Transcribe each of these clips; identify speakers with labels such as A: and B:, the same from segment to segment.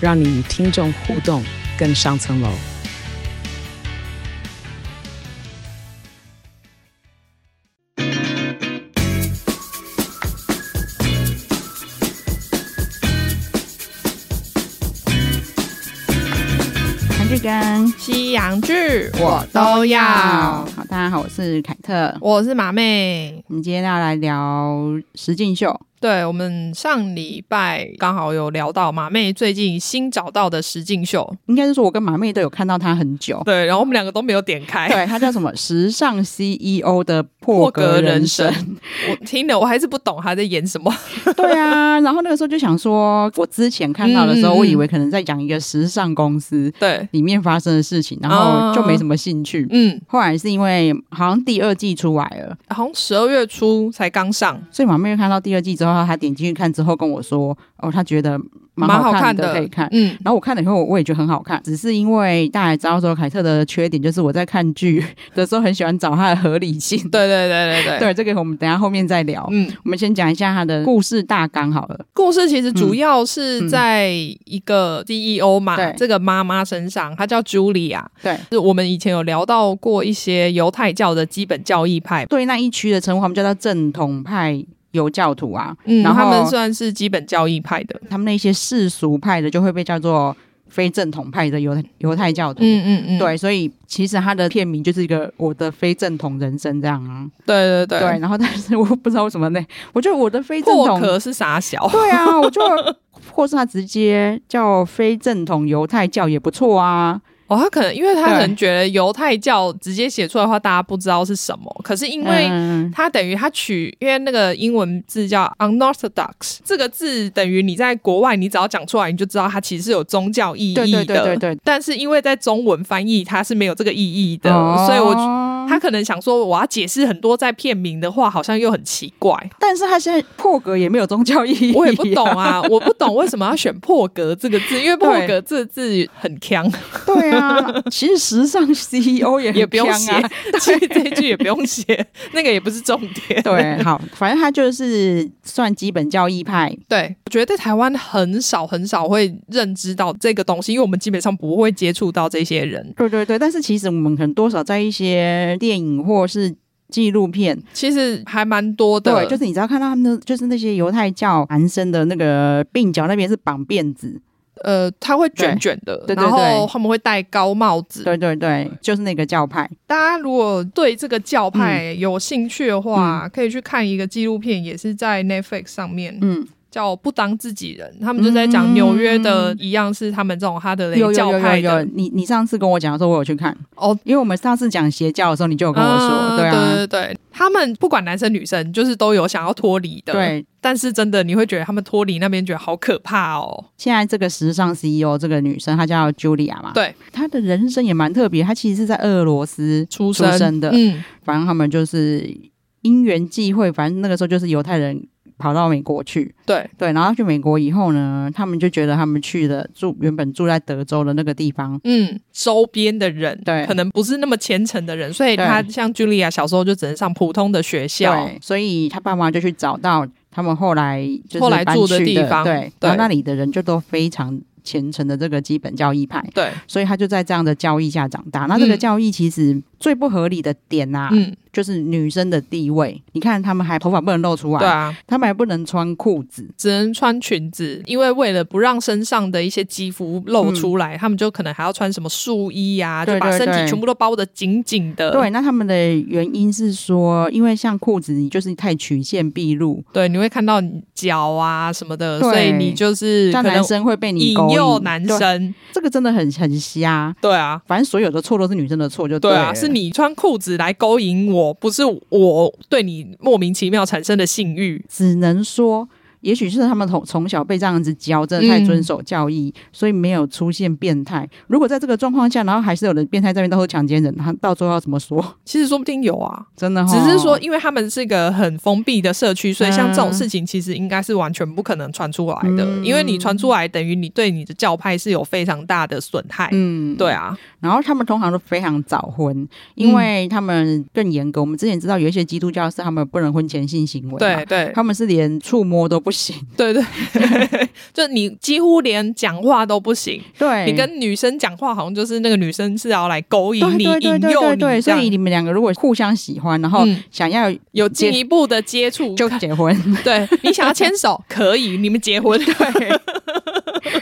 A: 让你与听众互动更上层楼。
B: 韩剧跟
C: 西洋剧
B: 我都要。好，大家好，我是凯特，
C: 我是马妹。
B: 我们今天要来聊实境秀。
C: 对，我们上礼拜刚好有聊到马妹最近新找到的实境秀，
B: 应该是说我跟马妹都有看到她很久。
C: 对，然后我们两个都没有点开。
B: 对，她叫什么？时尚 CEO 的破格人生。
C: 人生我听了，我还是不懂她在演什么。
B: 对啊，然后那个时候就想说，我之前看到的时候，嗯、我以为可能在讲一个时尚公司对里面发生的事情，然后就没什么兴趣。嗯，后来是因为好像第二季出来了，
C: 好像十二月初才刚上，
B: 所以马妹看到第二季之后。然后他点进去看之后跟我说：“哦，他觉得蛮好看的，可以看。”嗯，然后我看了以后，我也觉得很好看。只是因为大家知道说凯特的缺点就是我在看剧 的时候很喜欢找他的合理性。
C: 对对对对对，
B: 对这个我们等下后面再聊。嗯，我们先讲一下他的故事大纲好了。
C: 故事其实主要是在一个 CEO 嘛，嗯、这个妈妈身上，她叫 Julia。对，是我们以前有聊到过一些犹太教的基本教义派，
B: 对那一区的称呼，我们叫做正统派。犹教徒啊，
C: 嗯，然后他们算是基本教义派的，
B: 他们那些世俗派的就会被叫做非正统派的犹太犹太教徒，
C: 嗯嗯嗯，
B: 对，所以其实他的片名就是一个我的非正统人生这样啊，
C: 对对对，
B: 对，然后但是我不知道为什么呢，我觉得我的非正统
C: 壳是傻小，
B: 对啊，我就或是他直接叫非正统犹太教也不错啊。
C: 哦，他可能因为他可能觉得犹太教直接写出来的话，大家不知道是什么。可是因为他等于他取，因为那个英文字叫 unorthodox，这个字等于你在国外，你只要讲出来，你就知道它其实是有宗教意义的。对对对对对。但是因为在中文翻译，它是没有这个意义的，哦、所以我他可能想说，我要解释很多在片名的话，好像又很奇怪。
B: 但是他现在破格也没有宗教意义，
C: 我也不懂啊，我不懂为什么要选破格这个字，因为 破格这个字很锵。
B: 对啊。啊，其实时尚 CEO 也、啊、
C: 也不用写，其实这一句也不用写，那个也不是重点。
B: 对，好，反正他就是算基本教义派。
C: 对，我觉得在台湾很少很少会认知到这个东西，因为我们基本上不会接触到这些人。
B: 对对对，但是其实我们可能多少在一些电影或是纪录片，
C: 其实还蛮多的。
B: 对，就是你只要看到他们的，就是那些犹太教男生的那个鬓角那边是绑辫子。
C: 呃，他会卷卷的，对对对，然后他们会戴高帽子，
B: 对对对，就是那个教派。
C: 大家如果对这个教派有兴趣的话，嗯、可以去看一个纪录片，也是在 Netflix 上面，嗯，叫《不当自己人》，他们就在讲纽约的一样是他们这种哈德雷教派的。
B: 有有有有有，你你上次跟我讲的时候，我有去看哦，因为我们上次讲邪教的时候，你就有跟我说，嗯、对啊，
C: 对对对，他们不管男生女生，就是都有想要脱离的，对。但是真的，你会觉得他们脱离那边觉得好可怕哦。
B: 现在这个时尚 CEO 这个女生，她叫 Julia 嘛？
C: 对，
B: 她的人生也蛮特别。她其实是在俄罗斯出生的。嗯，反正他们就是因缘际会，反正那个时候就是犹太人跑到美国去。
C: 对
B: 对，然后去美国以后呢，他们就觉得他们去的住原本住在德州的那个地方，
C: 嗯，周边的人对，可能不是那么虔诚的人，所以他像 Julia 小时候就只能上普通的学校。
B: 对，所以他爸妈就去找到。他们后来后来住的地方，对，对，然后那里的人就都非常虔诚的这个基本教义派，
C: 对，
B: 所以他就在这样的教义下长大。那这个教义其实最不合理的点啊，嗯。就是女生的地位，你看他们还头发不能露出来，对啊，他们还不能穿裤子，
C: 只能穿裙子，因为为了不让身上的一些肌肤露出来，嗯、他们就可能还要穿什么束衣呀、啊，就把身体全部都包得紧紧的。
B: 对，那他们的原因是说，因为像裤子，你就是太曲线毕露，
C: 对，你会看到脚啊什么的，所以你就是
B: 男生会被你引。
C: 诱男生，
B: 这个真的很很瞎。
C: 对啊，
B: 反正所有的错都是女生的错，就对，
C: 对啊，是你穿裤子来勾引我。不是我对你莫名其妙产生的性欲，
B: 只能说也许是他们从从小被这样子教，真的太遵守教义，嗯、所以没有出现变态。如果在这个状况下，然后还是有人变态这边都是强奸人，他到最后要怎么说？
C: 其实说不定有啊，
B: 真的、哦。
C: 只是说，因为他们是一个很封闭的社区，所以像这种事情其实应该是完全不可能传出来的。嗯、因为你传出来，等于你对你的教派是有非常大的损害。嗯，对啊。
B: 然后他们通常都非常早婚，因为他们更严格。我们之前知道有一些基督教是他们不能婚前性行为，
C: 对对，
B: 他们是连触摸都不行，
C: 对 对，就你几乎连讲话都不行。
B: 对，
C: 你跟女生讲话，好像就是那个女生是要来勾引你、引诱你。
B: 所以你们两个如果互相喜欢，然后想要
C: 有进一步的接触，
B: 就结婚。
C: 对，你想要牵手可以，你们结婚。对，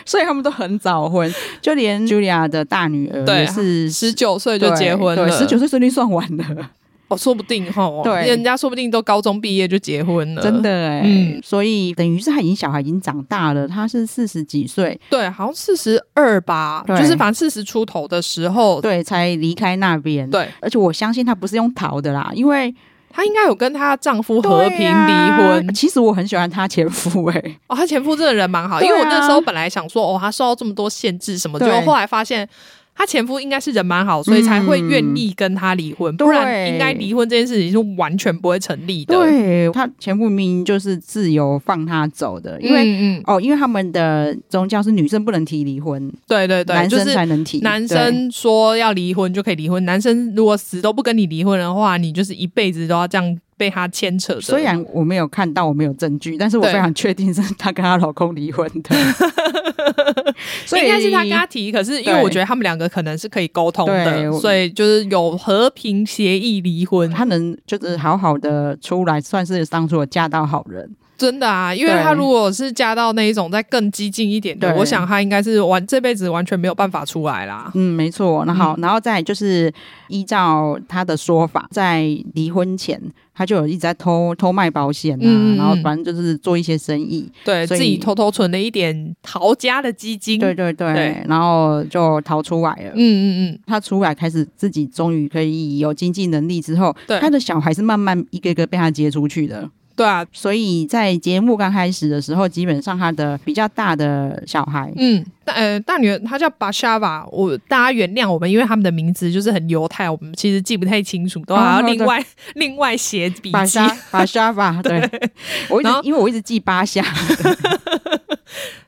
B: 所以他们都很早婚，就连 Julia 的大女儿也是
C: 十九岁就结婚了，
B: 十九岁顺利算晚了。
C: 哦，说不定哈，对，人家说不定都高中毕业就结婚了，
B: 真的哎，嗯，所以等于是他已经小孩已经长大了，他是四十几岁，
C: 对，好像四十二吧，就是反正四十出头的时候，
B: 对，才离开那边，
C: 对，
B: 而且我相信他不是用逃的啦，因为
C: 她应该有跟她丈夫和平离婚。
B: 其实我很喜欢她前夫哎，
C: 哦，她前夫真的人蛮好，因为我那时候本来想说，哦，她受到这么多限制什么，结果后来发现。她前夫应该是人蛮好，所以才会愿意跟她离婚，嗯、不然应该离婚这件事情是完全不会成立的。
B: 对，她前夫明明就是自由放她走的，因为嗯嗯哦，因为他们的宗教是女生不能提离婚，
C: 对对对，
B: 男生才能提。
C: 男生说要离婚就可以离婚，男生如果死都不跟你离婚的话，你就是一辈子都要这样。被他牵扯的，
B: 虽然我没有看到，我没有证据，但是我非常确定是她跟她老公离婚的，
C: 所以应该是她跟他提。可是因为我觉得他们两个可能是可以沟通的，所以就是有和平协议离婚，
B: 他能就是好好的出来，算是当初嫁到好人。
C: 真的啊，因为他如果是加到那一种再更激进一点的，我想他应该是完这辈子完全没有办法出来啦。
B: 嗯，没错。那好，嗯、然后再就是依照他的说法，在离婚前他就有一直在偷偷卖保险啊，嗯、然后反正就是做一些生意，
C: 对自己偷偷存了一点逃家的基金。
B: 对对对，对然后就逃出来了。嗯嗯嗯，他出来开始自己终于可以有经济能力之后，对他的小孩是慢慢一个一个被他接出去的。
C: 对啊，
B: 所以在节目刚开始的时候，基本上他的比较大的小孩，
C: 嗯，大呃大女儿，她叫巴沙瓦，我大家原谅我们，因为他们的名字就是很犹太，我们其实记不太清楚，都还要另外、哦、另外写笔记。巴沙
B: 巴莎吧，对，我一直因为我一直记巴夏。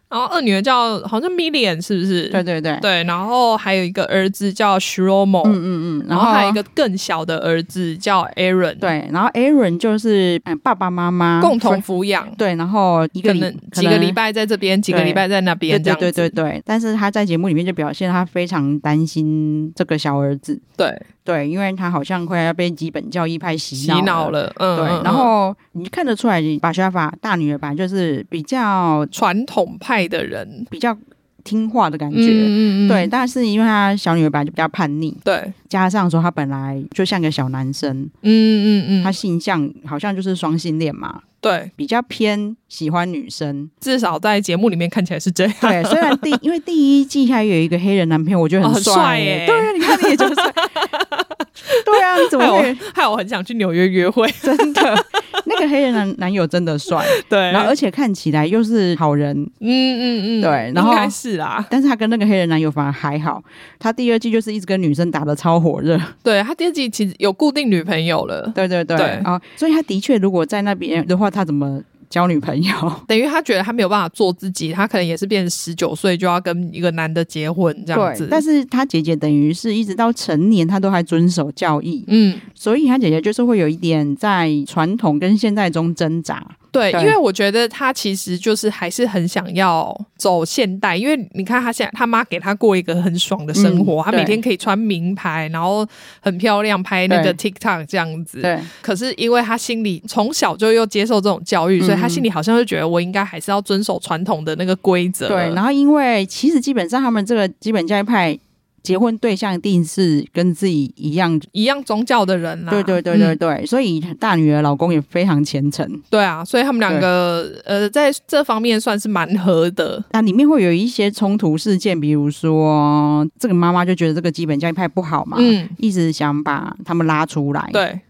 C: 然后二女儿叫好像 Million 是不是？
B: 对对对
C: 对。然后还有一个儿子叫 Shromo，嗯嗯嗯。然后还有一个更小的儿子叫 Aaron，
B: 对。然后 Aaron 就是爸爸妈妈
C: 共同抚养，
B: 对。然后一个
C: 可能几个礼拜在这边，几个礼拜在那边，这样子。
B: 对对对对。但是他在节目里面就表现他非常担心这个小儿子，
C: 对
B: 对，因为他好像快要被基本教义派洗
C: 洗脑了，嗯。
B: 对。然后你看得出来，把沙法大女儿吧，就是比较
C: 传统派。爱的人。
B: 比较听话的感觉，嗯嗯对，但是因为他小女儿本来就比较叛逆，
C: 对，
B: 加上说他本来就像个小男生，嗯嗯嗯，他性向好像就是双性恋嘛，
C: 对，
B: 比较偏喜欢女生，
C: 至少在节目里面看起来是这样。
B: 对，虽然第 因为第一季还有一个黑人男朋友，我觉得很帅耶，对啊，你看你也就是帅。对啊，你怎么会？害，
C: 害我很想去纽约约会？
B: 真的，那个黑人男男友真的帅，
C: 对，
B: 然后而且看起来又是好人，嗯嗯嗯，对，然后应
C: 该是啦。
B: 但是他跟那个黑人男友反而还好，他第二季就是一直跟女生打得超火热，
C: 对，他第二季其实有固定女朋友了，
B: 对对对，啊，所以他的确如果在那边的话，他怎么？交女朋友，等
C: 于他觉得他没有办法做自己，他可能也是变成十九岁就要跟一个男的结婚这样子。
B: 但是他姐姐等于是一直到成年，他都还遵守教义。嗯，所以他姐姐就是会有一点在传统跟现代中挣扎。
C: 对，因为我觉得他其实就是还是很想要走现代，因为你看他现在他妈给他过一个很爽的生活，嗯、他每天可以穿名牌，然后很漂亮，拍那个 TikTok 这样子。对。可是因为他心里从小就又接受这种教育，嗯、所以他心里好像就觉得我应该还是要遵守传统的那个规则。
B: 对。然后因为其实基本上他们这个基本教义派。结婚对象一定是跟自己一样
C: 一样宗教的人啦。
B: 对对对对对，嗯、所以大女儿老公也非常虔诚。
C: 对啊，所以他们两个呃，在这方面算是蛮合的。
B: 那里面会有一些冲突事件，比如说这个妈妈就觉得这个基本教义派不好嘛，嗯，一直想把他们拉出来。
C: 对。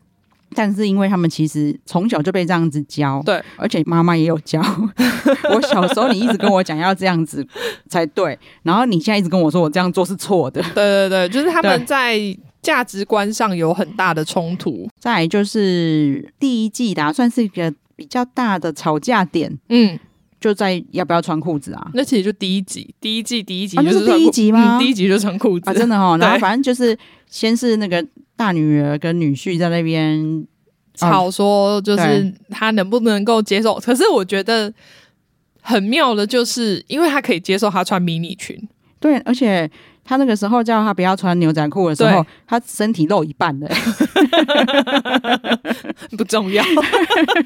B: 但是因为他们其实从小就被这样子教，
C: 对，
B: 而且妈妈也有教。我小时候你一直跟我讲要这样子才对，然后你现在一直跟我说我这样做是错的。
C: 对对对，就是他们在价值观上有很大的冲突。
B: 再来就是第一季的，算是一个比较大的吵架点。嗯。就在要不要穿裤子啊？
C: 那其实就第一集，第一季第一集就是、
B: 第一集吗？
C: 嗯、第一集就穿裤子
B: 啊，真的哦。然后反正就是先是那个大女儿跟女婿在那边
C: 吵，说就是他能不能够接受。可是我觉得很妙的，就是因为他可以接受他穿迷你裙，
B: 对，而且。他那个时候叫他不要穿牛仔裤的时候，他身体露一半的，
C: 不重要，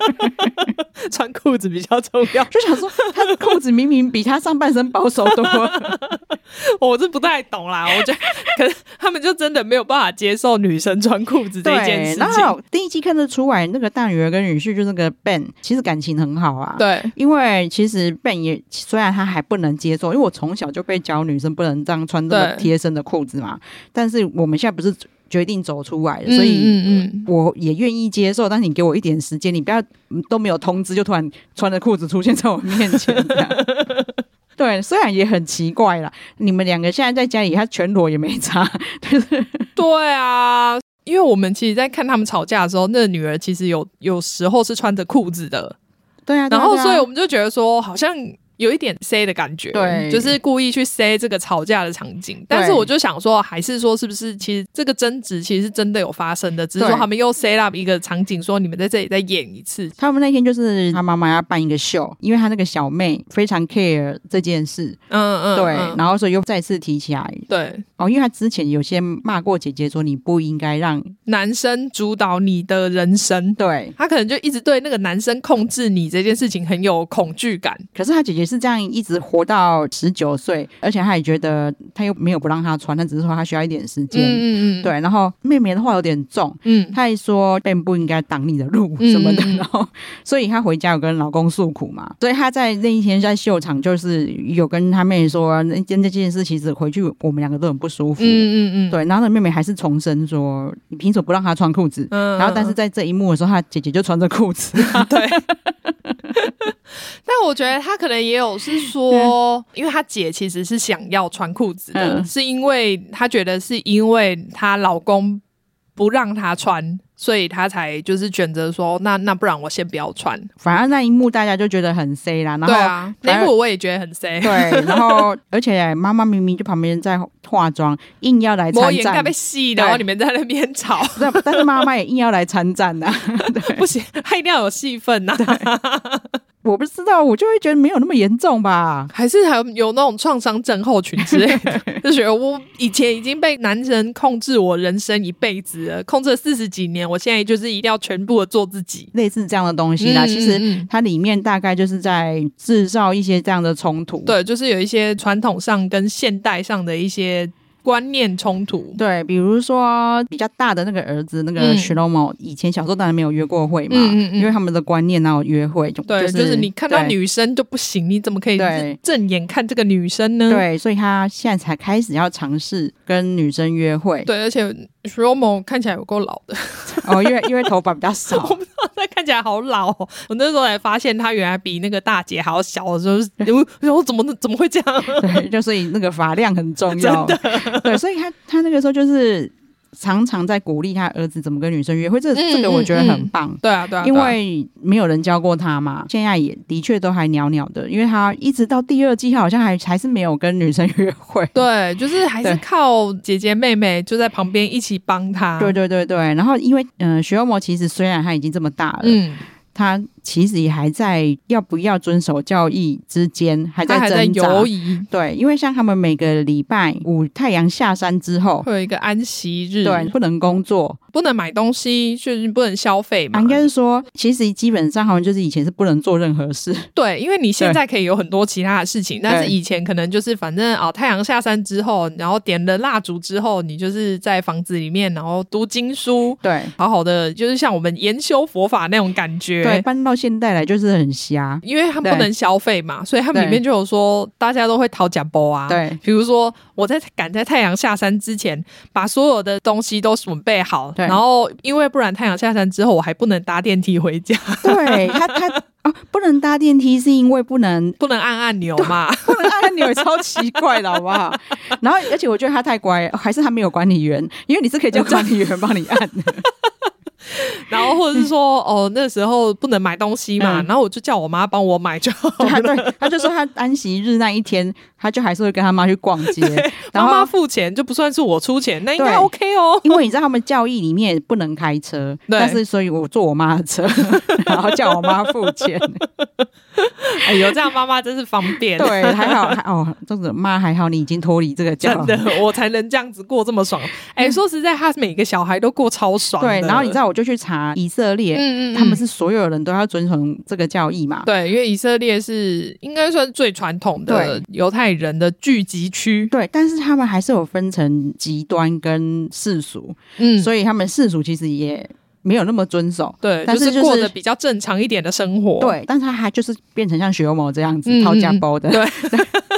C: 穿裤子比较重要。
B: 就想说，他的裤子明明比他上半身保守多，
C: 我是不太懂啦。我觉得，可是他们就真的没有办法接受女生穿裤子这件事情。然后
B: 第一季看得出来，那个大女儿跟女婿就那个 Ben，其实感情很好啊。
C: 对，
B: 因为其实 Ben 也虽然他还不能接受，因为我从小就被教女生不能这样穿这么贴身的裤子嘛，但是我们现在不是决定走出来了，所以我也愿意接受。但是你给我一点时间，你不要都没有通知就突然穿着裤子出现在我面前。对，虽然也很奇怪啦，你们两个现在在家里，他全裸也没差。
C: 对啊，因为我们其实，在看他们吵架的时候，那个女儿其实有有时候是穿着裤子的。
B: 对啊，
C: 然后所以我们就觉得说，好像。有一点塞的感觉，
B: 对，
C: 就是故意去塞这个吵架的场景。但是我就想说，还是说是不是其实这个争执其实是真的有发生的，只是说他们又塞 up 一个场景，说你们在这里再演一次。
B: 他们那天就是他妈妈要办一个秀，因为他那个小妹非常 care 这件事，
C: 嗯嗯，
B: 对，然后所以又再次提起来，
C: 对，
B: 哦，因为他之前有些骂过姐姐，说你不应该让
C: 男生主导你的人生，
B: 对，
C: 他可能就一直对那个男生控制你这件事情很有恐惧感。
B: 可是他姐姐是这样一直。活到十九岁，而且他也觉得他又没有不让他穿，他只是说他需要一点时间。嗯嗯对。然后妹妹的话有点重，嗯，他还说并不应该挡你的路什么的。然后，所以他回家有跟老公诉苦嘛。所以他在那一天在秀场，就是有跟他妹妹说，那件这件事其实回去我们两个都很不舒服。嗯嗯嗯。对，然后那妹妹还是重申说，你凭什么不让他穿裤子？嗯。然后，但是在这一幕的时候，他姐姐就穿着裤子。
C: 对。但我觉得他可能也有是说，因为他姐其实是想要穿裤子的，嗯、是因为他觉得是因为她老公不让她穿，所以她才就是选择说，那那不然我先不要穿。
B: 反而那一幕大家就觉得很 C 啦，然后
C: 对啊，那一幕我也觉得很 C。
B: 对，然后而且妈妈明明就旁边在化妆，硬要来参战，
C: 被戏，然后你们在那边吵。
B: 对，但是妈妈也硬要来参战呐、啊，
C: 不行，她一定要有戏份呐。
B: 我不知道，我就会觉得没有那么严重吧？
C: 还是还有有那种创伤症候群之类的，就觉得我以前已经被男人控制我人生一辈子了，控制了四十几年，我现在就是一定要全部的做自己，
B: 类似这样的东西啦。嗯、其实它里面大概就是在制造一些这样的冲突，
C: 对，就是有一些传统上跟现代上的一些。观念冲突，
B: 对，比如说比较大的那个儿子，那个 Shlomo，以前小时候当然没有约过会嘛，嗯嗯、因为他们的观念哪有约会，就
C: 对，就是、就是你看到女生就不行，你怎么可以正眼看这个女生呢？
B: 对，所以他现在才开始要尝试跟女生约会，
C: 对，而且 Shlomo 看起来有够老的
B: 哦，因为因为头发比较少，
C: 我不知道他看起来好老、哦，我那时候才发现他原来比那个大姐还要小的时候，我我怎么怎么会这样？
B: 对，就所以那个发量很重要。对，所以他他那个时候就是常常在鼓励他儿子怎么跟女生约会，这这个我觉得很棒。
C: 嗯嗯、对啊，对啊，
B: 因为没有人教过他嘛，现在也的确都还袅袅的，因为他一直到第二季，他好像还还是没有跟女生约会。
C: 对，就是还是靠姐姐妹妹就在旁边一起帮他。
B: 对对对对，然后因为嗯、呃，徐欧摩其实虽然他已经这么大了，嗯。他其实也还在要不要遵守教义之间，还在挣扎。犹疑。对，因为像他们每个礼拜五太阳下山之后，
C: 会有一个安息日，
B: 对，不能工作，
C: 不能买东西，就是不能消费嘛。
B: 应该是说，其实基本上好像就是以前是不能做任何事。
C: 对，因为你现在可以有很多其他的事情，但是以前可能就是反正啊，太阳下山之后，然后点了蜡烛之后，你就是在房子里面，然后读经书，
B: 对，
C: 好好的，就是像我们研修佛法那种感觉。
B: 对，搬到到现代来就是很瞎，
C: 因为他们不能消费嘛，所以他们里面就有说大家都会讨假包啊。
B: 对，
C: 比如说我在赶在太阳下山之前，把所有的东西都准备好，然后因为不然太阳下山之后我还不能搭电梯回家。
B: 对他他啊，不能搭电梯是因为不能
C: 不能按按钮嘛，
B: 不能按按钮也超奇怪的好不好？然后而且我觉得他太乖，还是他没有管理员，因为你是可以叫管理员帮你按的。
C: 然后或者是说，哦，那时候不能买东西嘛，嗯、然后我就叫我妈帮我买就好了。
B: 对，对，他就说他安息日那一天，他就还是会跟他妈去逛街，然后
C: 妈妈付钱，就不算是我出钱，那应该 OK 哦。
B: 因为你知道他们教义里面不能开车，对但是所以我坐我妈的车，然后叫我妈付钱。
C: 哎呦，这样妈妈真是方便。
B: 对，还好还哦，这个妈还好，你已经脱离这个教，
C: 真的，我才能这样子过这么爽。哎，说实在，他每个小孩都过超爽。
B: 对，然后你知道，我就去查以色列，嗯嗯，他们是所有人都要遵从这个教义嘛？
C: 对，因为以色列是应该算最传统的犹太人的聚集区。
B: 对，但是他们还是有分成极端跟世俗，嗯，所以他们世俗其实也。没有那么遵守，
C: 对，但是、过得比较正常一点的生活，
B: 对，但是他还就是变成像学欧某这样子掏家包的，
C: 对，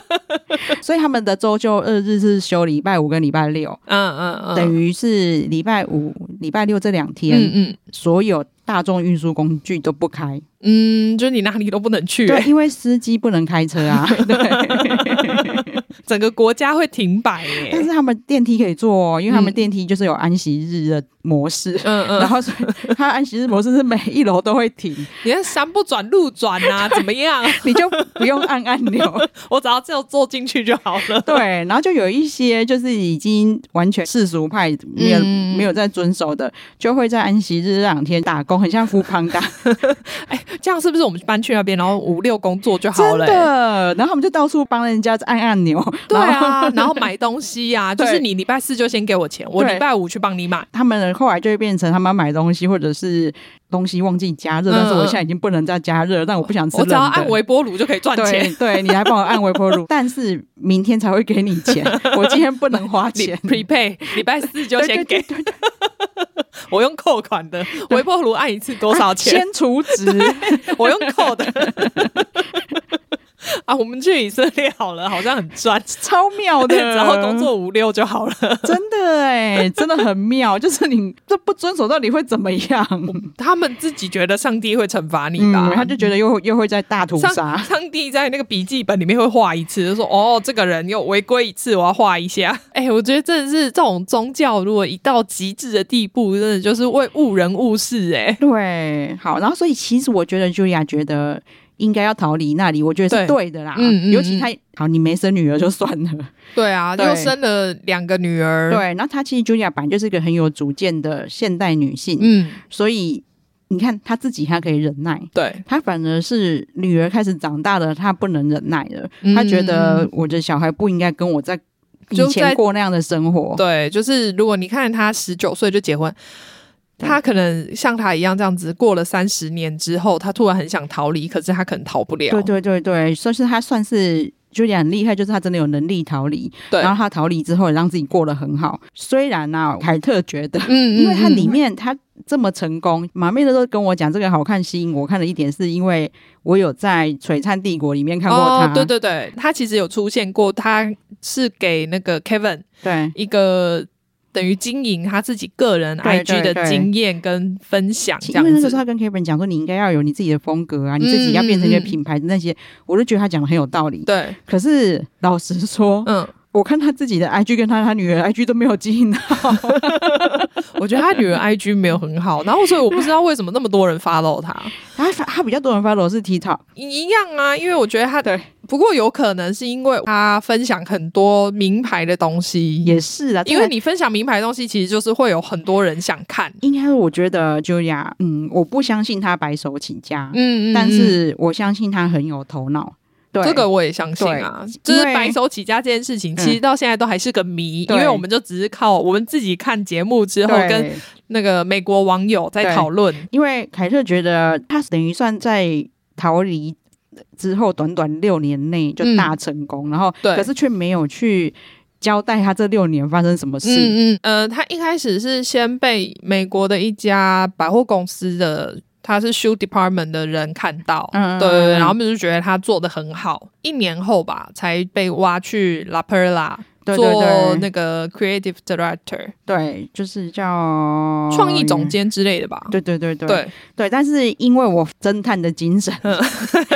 B: 所以他们的周休二日是休礼拜五跟礼拜六，嗯嗯嗯，等于是礼拜五、礼拜六这两天，嗯嗯，所有大众运输工具都不开，
C: 嗯，就是你哪里都不能去，
B: 对，因为司机不能开车啊，对。
C: 整个国家会停摆耶，
B: 但是他们电梯可以坐，因为他们电梯就是有安息日的模式，嗯嗯，然后他安息日模式是每一楼都会停，
C: 你看山不转路转啊，怎么样？
B: 你就不用按按钮，
C: 我只要只有坐进去就好了。
B: 对，然后就有一些就是已经完全世俗派没有、嗯、没有在遵守的，就会在安息日这两天打工，很像富胖达。
C: 哎，这样是不是我们搬去那边，然后五六工作就好了？
B: 真的，然后我们就到处帮人家按按钮。
C: 对啊，然后 买东西呀、啊，就是你礼拜四就先给我钱，我礼拜五去帮你买。
B: 他们后来就会变成他们买东西，或者是东西忘记加热，嗯、但是我现在已经不能再加热，但我不想吃。
C: 我只要按微波炉就可以赚钱。
B: 对，对你来帮我按微波炉，但是明天才会给你钱，我今天不能花钱。
C: Prepay 礼拜四就先给。对对对对 我用扣款的微波炉按一次多少钱？
B: 先除值，
C: 我用扣的。啊，我们去以色列好了，好像很赚，
B: 超妙的，
C: 然后工作五六就好了，
B: 真的哎，真的很妙。就是你这不遵守，到底会怎么样？
C: 他们自己觉得上帝会惩罚你吧？
B: 他就觉得又又会在大屠杀。
C: 上帝在那个笔记本里面会画一次，就说哦，这个人又违规一次，我要画一下。哎，我觉得真的是这种宗教，如果一到极致的地步，真的就是为误人误事。哎，
B: 对，好，然后所以其实我觉得，Julia 觉得。应该要逃离那里，我觉得是对的啦。嗯嗯，尤其他好，你没生女儿就算了。
C: 对啊，对又生了两个女儿。
B: 对，然后她其实 Julia 本来就是一个很有主见的现代女性。嗯，所以你看她自己她可以忍耐。
C: 对，
B: 她反而是女儿开始长大了，她不能忍耐了。她觉得我的小孩不应该跟我在以前过那样的生活。
C: 对，就是如果你看她十九岁就结婚。他可能像他一样这样子，过了三十年之后，他突然很想逃离，可是他可能逃不了。
B: 对对对对，所以是他算是就也很厉害，就是他真的有能力逃离。对，然后他逃离之后，让自己过得很好。虽然呢、啊，凯特觉得，嗯，因为他里面他这么成功，马妹的都跟我讲这个好看，吸引我看的一点是因为我有在《璀璨帝国》里面看过他。
C: 哦、对对对，他其实有出现过，他是给那个 Kevin
B: 对
C: 一个。等于经营他自己个人 IG 的经验跟分享，这样子。因为
B: 那个时候他跟 Kevin 讲说，你应该要有你自己的风格啊，你自己要变成一个品牌的那些，嗯、我都觉得他讲的很有道理。
C: 对，
B: 可是老实说，嗯。我看他自己的 IG 跟他他女儿 IG 都没有经营好，
C: 我觉得他女儿 IG 没有很好，然后所以我不知道为什么那么多人 follow 他，
B: 他他比较多人 follow 是 TikTok
C: 一样啊，因为我觉得他的不过有可能是因为他分享很多名牌的东西，
B: 也是啊，
C: 因为你分享名牌的东西，其实就是会有很多人想看。
B: 应该我觉得 Julia，嗯，我不相信他白手起家，嗯，嗯，但是我相信他很有头脑。对
C: 这个我也相信啊，就是白手起家这件事情，其实到现在都还是个谜，嗯、因为我们就只是靠我们自己看节目之后，跟那个美国网友在讨论。
B: 因为凯特觉得他等于算在逃离之后短短六年内就大成功，嗯、然后可是却没有去交代他这六年发生什么事。
C: 嗯嗯，呃，他一开始是先被美国的一家百货公司的。他是 shoe department 的人看到，嗯，对对对，然后他们就觉得他做的很好，一年后吧才被挖去 La Perla。做那个 creative director，
B: 对，就是叫
C: 创意总监之类的吧。
B: 对对对对对对。但是因为我侦探的精神，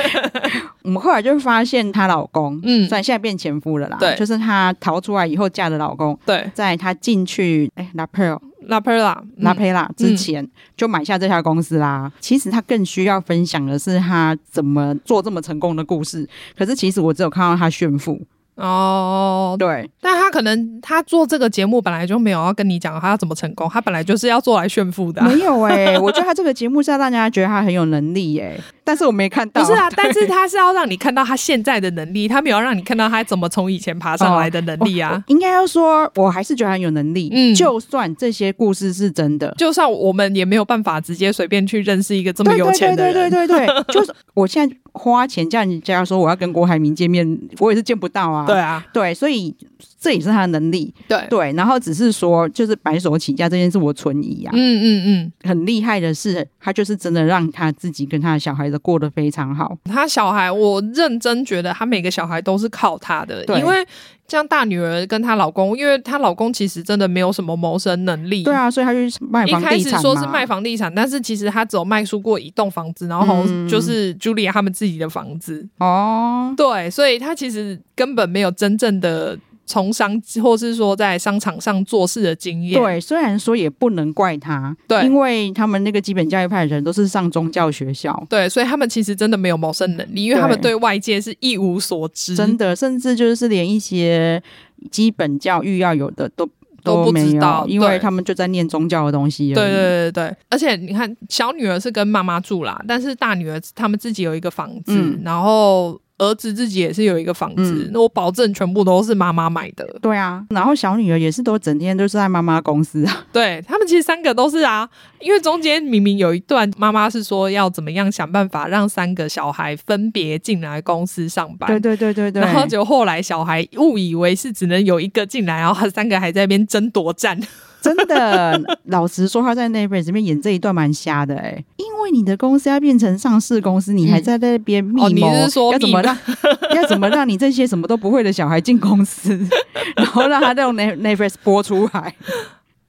B: 我们后来就发现她老公，嗯，虽然现在变前夫了啦。对，就是她逃出来以后嫁的老公。对，在她进去哎，La Perla
C: La Perla
B: La Perla 之前就买下这家公司啦。其实他更需要分享的是他怎么做这么成功的故事。可是其实我只有看到他炫富。
C: 哦，对，但他可能他做这个节目本来就没有要跟你讲他要怎么成功，他本来就是要做来炫富的啊。
B: 没有哎，我觉得他这个节目是要让大家觉得他很有能力哎，但是我没看到。
C: 不是啊，但是他是要让你看到他现在的能力，他没有让你看到他怎么从以前爬上来的能力啊。
B: 应该要说，我还是觉得他很有能力。嗯，就算这些故事是真的，
C: 就算我们也没有办法直接随便去认识一个这么有钱的人。
B: 对对对对对，就是我现在。花钱叫人家说我要跟郭海明见面，我也是见不到啊。
C: 对啊，
B: 对，所以这也是他的能力。
C: 对
B: 对，然后只是说，就是白手起家这件事，我存疑啊。嗯嗯嗯，很厉害的是，他就是真的让他自己跟他的小孩子过得非常好。
C: 他小孩，我认真觉得他每个小孩都是靠他的，因为。像大女儿跟她老公，因为她老公其实真的没有什么谋生能力。
B: 对啊，所以她就卖房地产。一开始
C: 说是卖房地产，但是其实她只有卖出过一栋房子，然后就是 Julia 他们自己的房子。哦、嗯，对，所以她其实根本没有真正的。从商，或是说在商场上做事的经验，
B: 对，虽然说也不能怪他，对，因为他们那个基本教育派的人都是上宗教学校，
C: 对，所以他们其实真的没有谋生能力，因为他们对。外界是一无所知，
B: 真的，甚至就是连一些基本教育要有的都都不知道，因为他们就在念宗教的东西。
C: 对对对对，而且你看，小女儿是跟妈妈住啦，但是大女儿他们自己有一个房子，嗯、然后。儿子自己也是有一个房子，那、嗯、我保证全部都是妈妈买的。
B: 对啊，然后小女儿也是都整天都是在妈妈公司啊。
C: 对，他们其实三个都是啊，因为中间明明有一段妈妈是说要怎么样想办法让三个小孩分别进来公司上班。
B: 对对对对对。
C: 然后就后来小孩误以为是只能有一个进来，然后他三个还在那边争夺战。
B: 真的，老实说，他在 Netflix 这边演这一段蛮瞎的哎、欸，因为你的公司要变成上市公司，你还在那边密谋，嗯哦、是说要怎么让 要怎么让你这些什么都不会的小孩进公司，然后让他用 Netflix 播出来。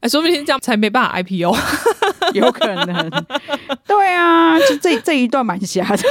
C: 哎，说不定这样才没办法 IPO，
B: 有可能。对啊，就这这一段蛮瞎的，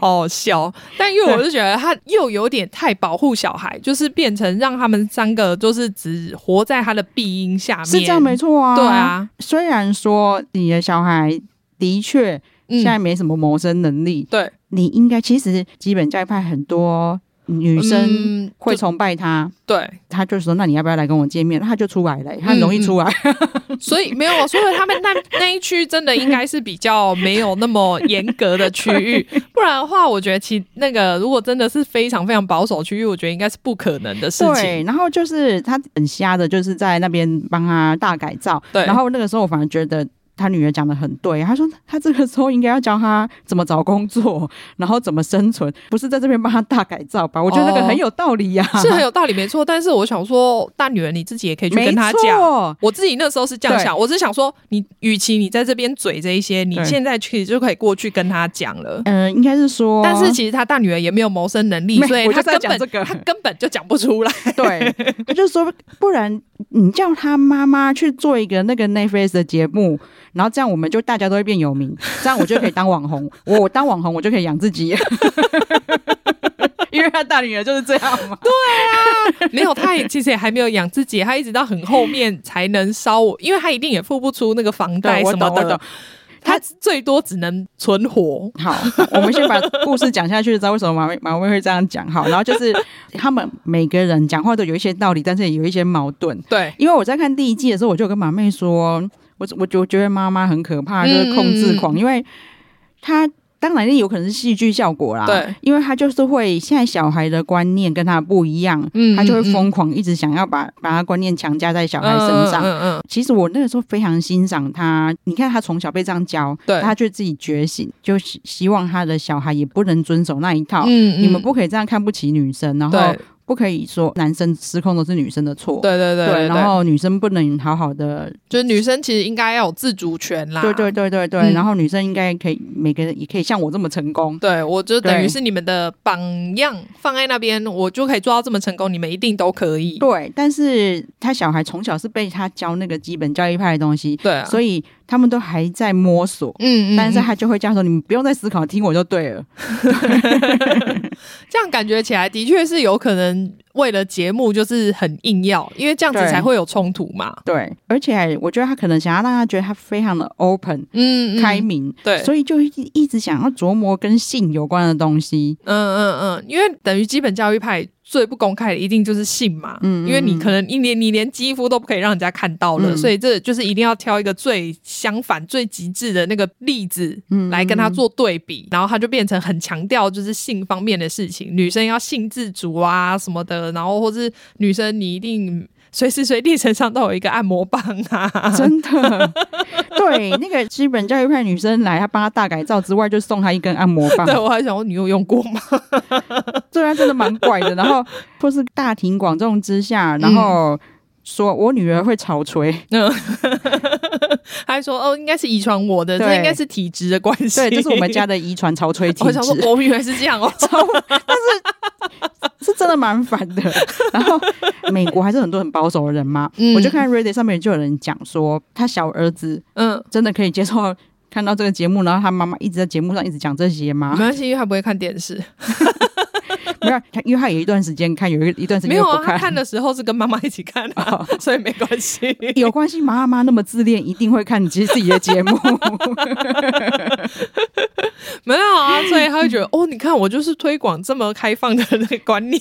C: 好 好笑。但因为我是觉得他又有点太保护小孩，就是变成让他们三个就是只活在他的庇荫下面，
B: 是这样没错啊。
C: 对啊，
B: 虽然说你的小孩的确现在没什么谋生能力，对、嗯，你应该其实基本教育派很多。女生会崇拜他，
C: 对，
B: 他就说：“那你要不要来跟我见面？”他就出来了，他很容易出来。
C: 嗯、所以没有，所以他们那那一区真的应该是比较没有那么严格的区域，不然的话，我觉得其那个如果真的是非常非常保守区域，我觉得应该是不可能的事情。
B: 对，然后就是他很瞎的，就是在那边帮他大改造。对，然后那个时候我反而觉得。他女儿讲的很对，他说他这个时候应该要教他怎么找工作，然后怎么生存，不是在这边帮他大改造吧？我觉得那个很有道理呀、啊哦，
C: 是很有道理，没错。但是我想说，大女儿你自己也可以去跟他讲。我自己那时候是这样想，我是想说，你与其你在这边嘴这一些，你现在去就可以过去跟他讲了。
B: 嗯、呃，应该是说，
C: 但是其实他大女儿也没有谋生能力，所以他根本、这个、他根本就讲不出来。
B: 对，他就说，不然你叫他妈妈去做一个那个 Netflix 的节目。然后这样我们就大家都会变有名，这样我就可以当网红。我，我当网红，我就可以养自己，因为他大女儿就是这样嘛。
C: 对啊，没有，他也其实也还没有养自己，他一直到很后面才能烧我，因为他一定也付不出那个房贷什么的，他最多只能存活。
B: 好，我们先把故事讲下去，知道为什么马妹 马妹会这样讲？好，然后就是他们每个人讲话都有一些道理，但是也有一些矛盾。
C: 对，
B: 因为我在看第一季的时候，我就跟马妹说。我我我觉得妈妈很可怕，就是控制狂，嗯嗯嗯，因为她当然有可能是戏剧效果啦。对，因为他就是会现在小孩的观念跟他不一样，嗯，他就会疯狂一直想要把把他观念强加在小孩身上。嗯嗯，嗯。其实我那个时候非常欣赏他，你看他从小被这样教，对，他就自己觉醒，就希希望他的小孩也不能遵守那一套。嗯，嗯，你们不可以这样看不起女生，然后。不可以说男生失控都是女生的
C: 错。对对对，
B: 然后女生不能好好的，
C: 就是女生其实应该要有自主权啦。
B: 对对对对对，嗯、然后女生应该可以每个人也可以像我这么成功。
C: 对，我就等于是你们的榜样放在那边，我就可以做到这么成功，你们一定都可以。
B: 对，但是他小孩从小是被他教那个基本教育派的东西，
C: 对、啊，
B: 所以他们都还在摸索。嗯，嗯，嗯，但是他就会这样说：“你们不用再思考，听我就对了。”
C: 这样感觉起来的确是有可能为了节目就是很硬要，因为这样子才会有冲突嘛。
B: 对，而且我觉得他可能想要让他觉得他非常的 open，嗯，嗯，开明，
C: 对，
B: 所以就一直想要琢磨跟性有关的东西。
C: 嗯嗯嗯，因为等于基本教育派。最不公开的一定就是性嘛，嗯，因为你可能一年你连肌肤都不可以让人家看到了，嗯，所以这就是一定要挑一个最相反、最极致的那个例子，来跟他做对比，嗯，然后他就变成很强调就是性方面的事情，女生要性自主啊什么的，然后或是女生你一定。随时随地身上都有一个按摩棒啊！
B: 真的，对那个基本教育派女生来，她帮她大改造之外，就送她一根按摩棒。
C: 对，我还想问你有用过吗？
B: 对啊，真的蛮怪的。然后或是大庭广众之下，然后说我女儿会潮吹，嗯，
C: 还说哦，应该是遗传我的，这应该是体质的关系。
B: 对，就是我们家的遗传潮吹体质。
C: 我想说，我以为是这样哦，
B: 但是。是真的蛮烦的，然后美国还是很多很保守的人嘛，嗯、我就看 Reddit 上面就有人讲说，他小儿子嗯真的可以接受看到这个节目，然后他妈妈一直在节目上一直讲这些吗？
C: 没关系，因为他不会看电视。
B: 没有，他因为他有一段时间看，有一一段时间没有
C: 啊。他看的时候是跟妈妈一起看的，哦，所以没关系。
B: 有关系，妈妈那么自恋，一定会看你自己的节目。
C: 没有啊，所以他会觉得哦，你看我就是推广这么开放的那个观念。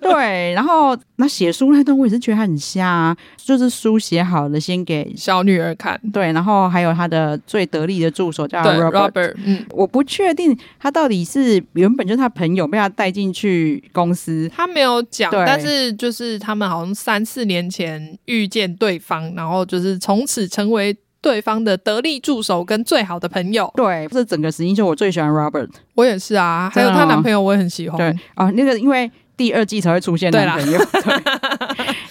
B: 对，然后那写书那段，我也是觉得他很瞎，啊，就是书写好了先给
C: 小女儿看。
B: 对，然后还有他的最得力的助手叫 Robert。Robert，嗯，我不确定他到底是原本就是他朋友被他带进去公司，
C: 他没有讲，但是就是他们好像三四年前遇见对方，然后就是从此成为对方的得力助手跟最好的朋友。
B: 对，这整个实验就我最喜欢 Robert，
C: 我也是啊，还有她男朋友我也很喜欢。
B: 对啊，那个因为。第二季才会出现男朋友，对，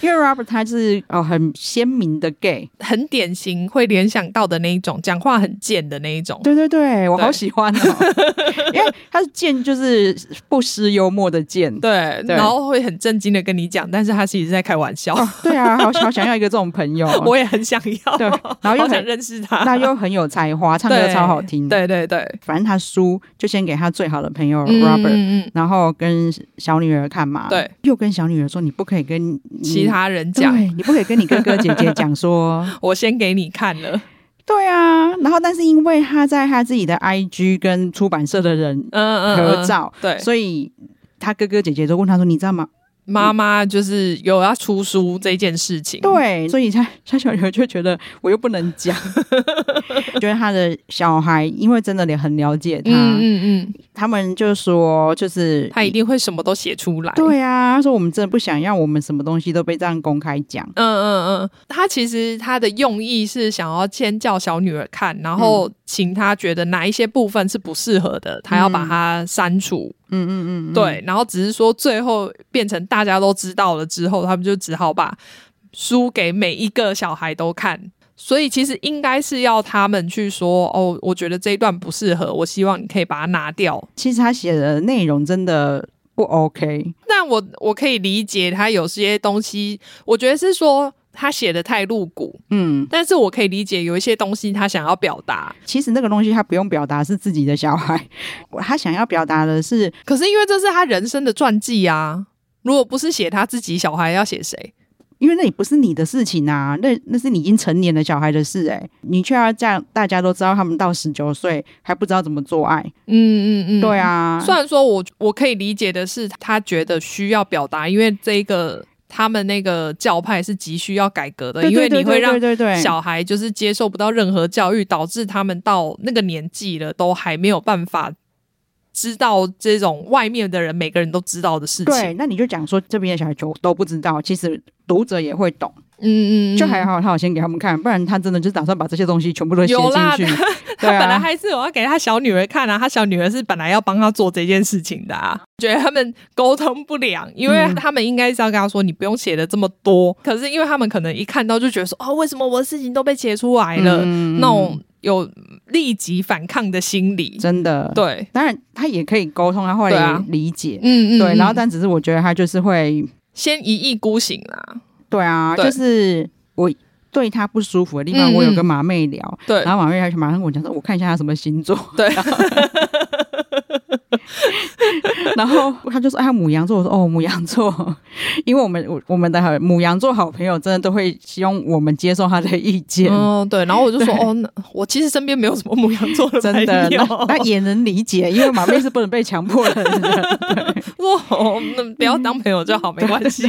B: 因为 Robert 他是哦很鲜明的 gay，
C: 很典型会联想到的那一种，讲话很贱的那一种。
B: 对对对，我好喜欢哦，因为他是贱，就是不失幽默的贱，
C: 对，对，然后会很震惊的跟你讲，但是他其实是在开玩笑。
B: 哦、对啊，好好想要一个这种朋友，
C: 我也很想要。对，然后又想认识他，
B: 那又很有才华，唱歌超好听。
C: 对对对，对，
B: 反正他输就先给他最好的朋友 Robert，嗯嗯，然后跟小女儿看。干嘛？
C: 对，
B: 又跟小女儿说，你不可以跟
C: 其他人讲，
B: 你不可以跟你哥哥姐姐讲说，
C: 我先给你看了。
B: 对啊，然后但是因为他在他自己的 IG 跟出版社的人嗯合照，
C: 嗯嗯嗯对，
B: 所以他哥哥姐姐都问他说，你知道吗？
C: 妈妈就是有要出书这件事情，
B: 对，所以他他小女儿就觉得我又不能讲，觉 得他的小孩因为真的很了解他，嗯嗯嗯，他们就说就是
C: 他一定会什么都写出来，
B: 对啊，他说我们真的不想要我们什么东西都被这样公开讲，
C: 嗯嗯嗯，他其实他的用意是想要先叫小女儿看，然后请她觉得哪一些部分是不适合的，他要把它删除。嗯嗯嗯，对，然后只是说最后变成大家都知道了之后，他们就只好把书给每一个小孩都看。所以其实应该是要他们去说哦，我觉得这一段不适合，我希望你可以把它拿掉。
B: 其实他写的内容真的不 OK，
C: 但我我可以理解他有些东西，我觉得是说。他写的太露骨，嗯，但是我可以理解有一些东西他想要表达。
B: 其实那个东西他不用表达，是自己的小孩，他想要表达的是，
C: 可是因为这是他人生的传记啊，如果不是写他自己小孩，要写谁？
B: 因为那也不是你的事情啊，那那是你已经成年的小孩的事，欸，诶，你却要这样，大家都知道他们到十九岁还不知道怎么做爱，嗯嗯嗯，对啊。
C: 虽然说我我可以理解的是，他觉得需要表达，因为这个。他们那个教派是急需要改革的，因为你会让小孩就是接受不到任何教育，导致他们到那个年纪了都还没有办法知道这种外面的人每个人都知道的事情。
B: 对，那你就讲说这边的小孩就都不知道，其实读者也会懂。嗯嗯，就还好，他有先给他们看，不然他真的就打算把这些东西全部都写进去。
C: 他本来还是我要给他小女儿看啊，他小女儿是本来要帮他做这件事情的啊，觉得他们沟通不良，因为他们应该是要跟他说，你不用写的这么多，可是因为他们可能一看到就觉得说，哦，为什么我的事情都被写出来了？那种有立即反抗的心理，
B: 真的。
C: 对。
B: 当然他也可以沟通，他会理解，嗯嗯，对。然后但只是我觉得他就是会
C: 先一意孤行啦。
B: 对啊，对。就是我对他不舒服的地方，我有跟马妹聊，嗯、对，然后马妹还马上跟我讲说，我看一下他什么星座，
C: 对。
B: 然后他就说：“哎，母羊座。”我说：“哦，母羊座，因为我们我我们的母羊座好朋友真的都会希望我们接受他的意见。”
C: 嗯，对。然后我就说：“哦，我其实身边没有什么母羊座的，真的
B: 那，那也能理解，因为马妹是不能被强迫的。”
C: 说：“哦，那不要当朋友就好，没关系。”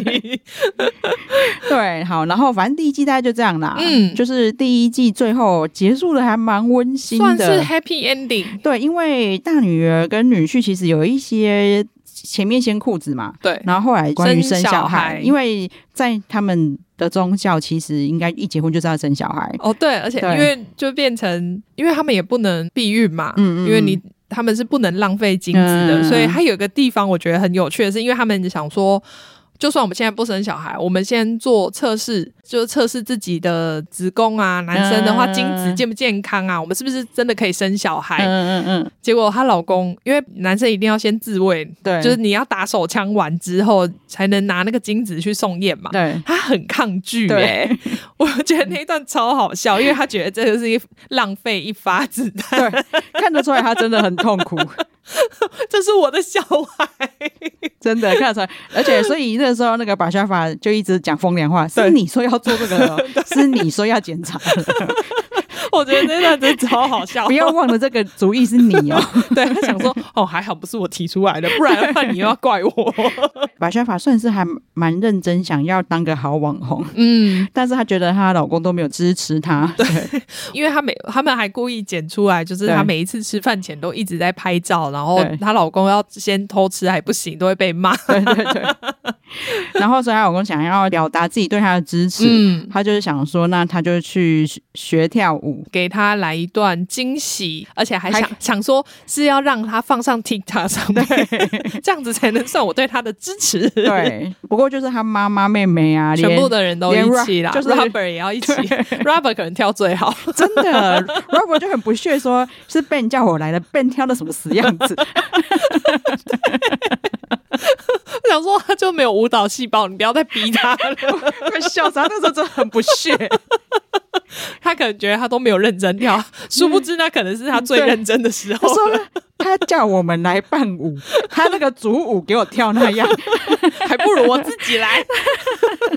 B: 对，好。然后反正第一季大概就这样啦。嗯，就是第一季最后结束的还蛮温馨的，
C: 算是 happy ending。
B: 对，因为大女儿跟女婿其实有一些。前面先裤子嘛，
C: 对，
B: 然后后来关于生小孩，因为在他们的宗教，其实应该一结婚就是要生小孩。
C: 哦，对，而且因为就变成，因为他们也不能避孕嘛，嗯嗯，因为你他们是不能浪费精子的，嗯、所以还有一个地方我觉得很有趣的是，因为他们想说。就算我们现在不生小孩，我们先做测试，就是测试自己的子宫啊，男生的话精子健不健康啊，我们是不是真的可以生小孩？嗯嗯嗯。结果她老公，因为男生一定要先自慰，对，就是你要打手枪完之后才能拿那个精子去送验嘛。对，他很抗拒耶、欸。我觉得那一段超好笑，因为他觉得这个是一浪费一发子弹。
B: 对，看得出来他真的很痛苦。
C: 这是我的小孩，
B: 真的看得出来，而且所以那时候那个巴沙法就一直讲风凉话，是你说要做这个，是你说要检查。
C: 我觉得真的真超好笑，
B: 不要忘了这个主意是你哦。
C: 对，他想说哦，还好不是我提出来的，不然的话你又要怪我。
B: 白沙法算是还蛮认真，想要当个好网红，嗯，但是她觉得她老公都没有支持她，对，
C: 因为她每他们还故意剪出来，就是她每一次吃饭前都一直在拍照，然后她老公要先偷吃还不行，都会被骂。对对对。
B: 然后所以她老公想要表达自己对她的支持，嗯，他就是想说，那他就去学跳舞。
C: 给他来一段惊喜，而且还想还想说是要让他放上 TikTok 上面，这样子才能算我对他的支持。
B: 对，不过就是他妈妈、妹妹啊，
C: 全部的人都一起啦，就是 Robert 也要一起，Robert 可能跳最好，
B: 真的，Robert 就很不屑说，是 Ben 叫我来的，Ben 跳的什么死样子？
C: 我想说他就没有舞蹈细胞，你不要再逼他了，
B: 快笑死！他那时候真的很不屑。
C: 他可能觉得他都没有认真跳，殊不知那可能是他最认真的时候。
B: 他叫我们来伴舞，他那个主舞给我跳那样，
C: 还不如我自己来，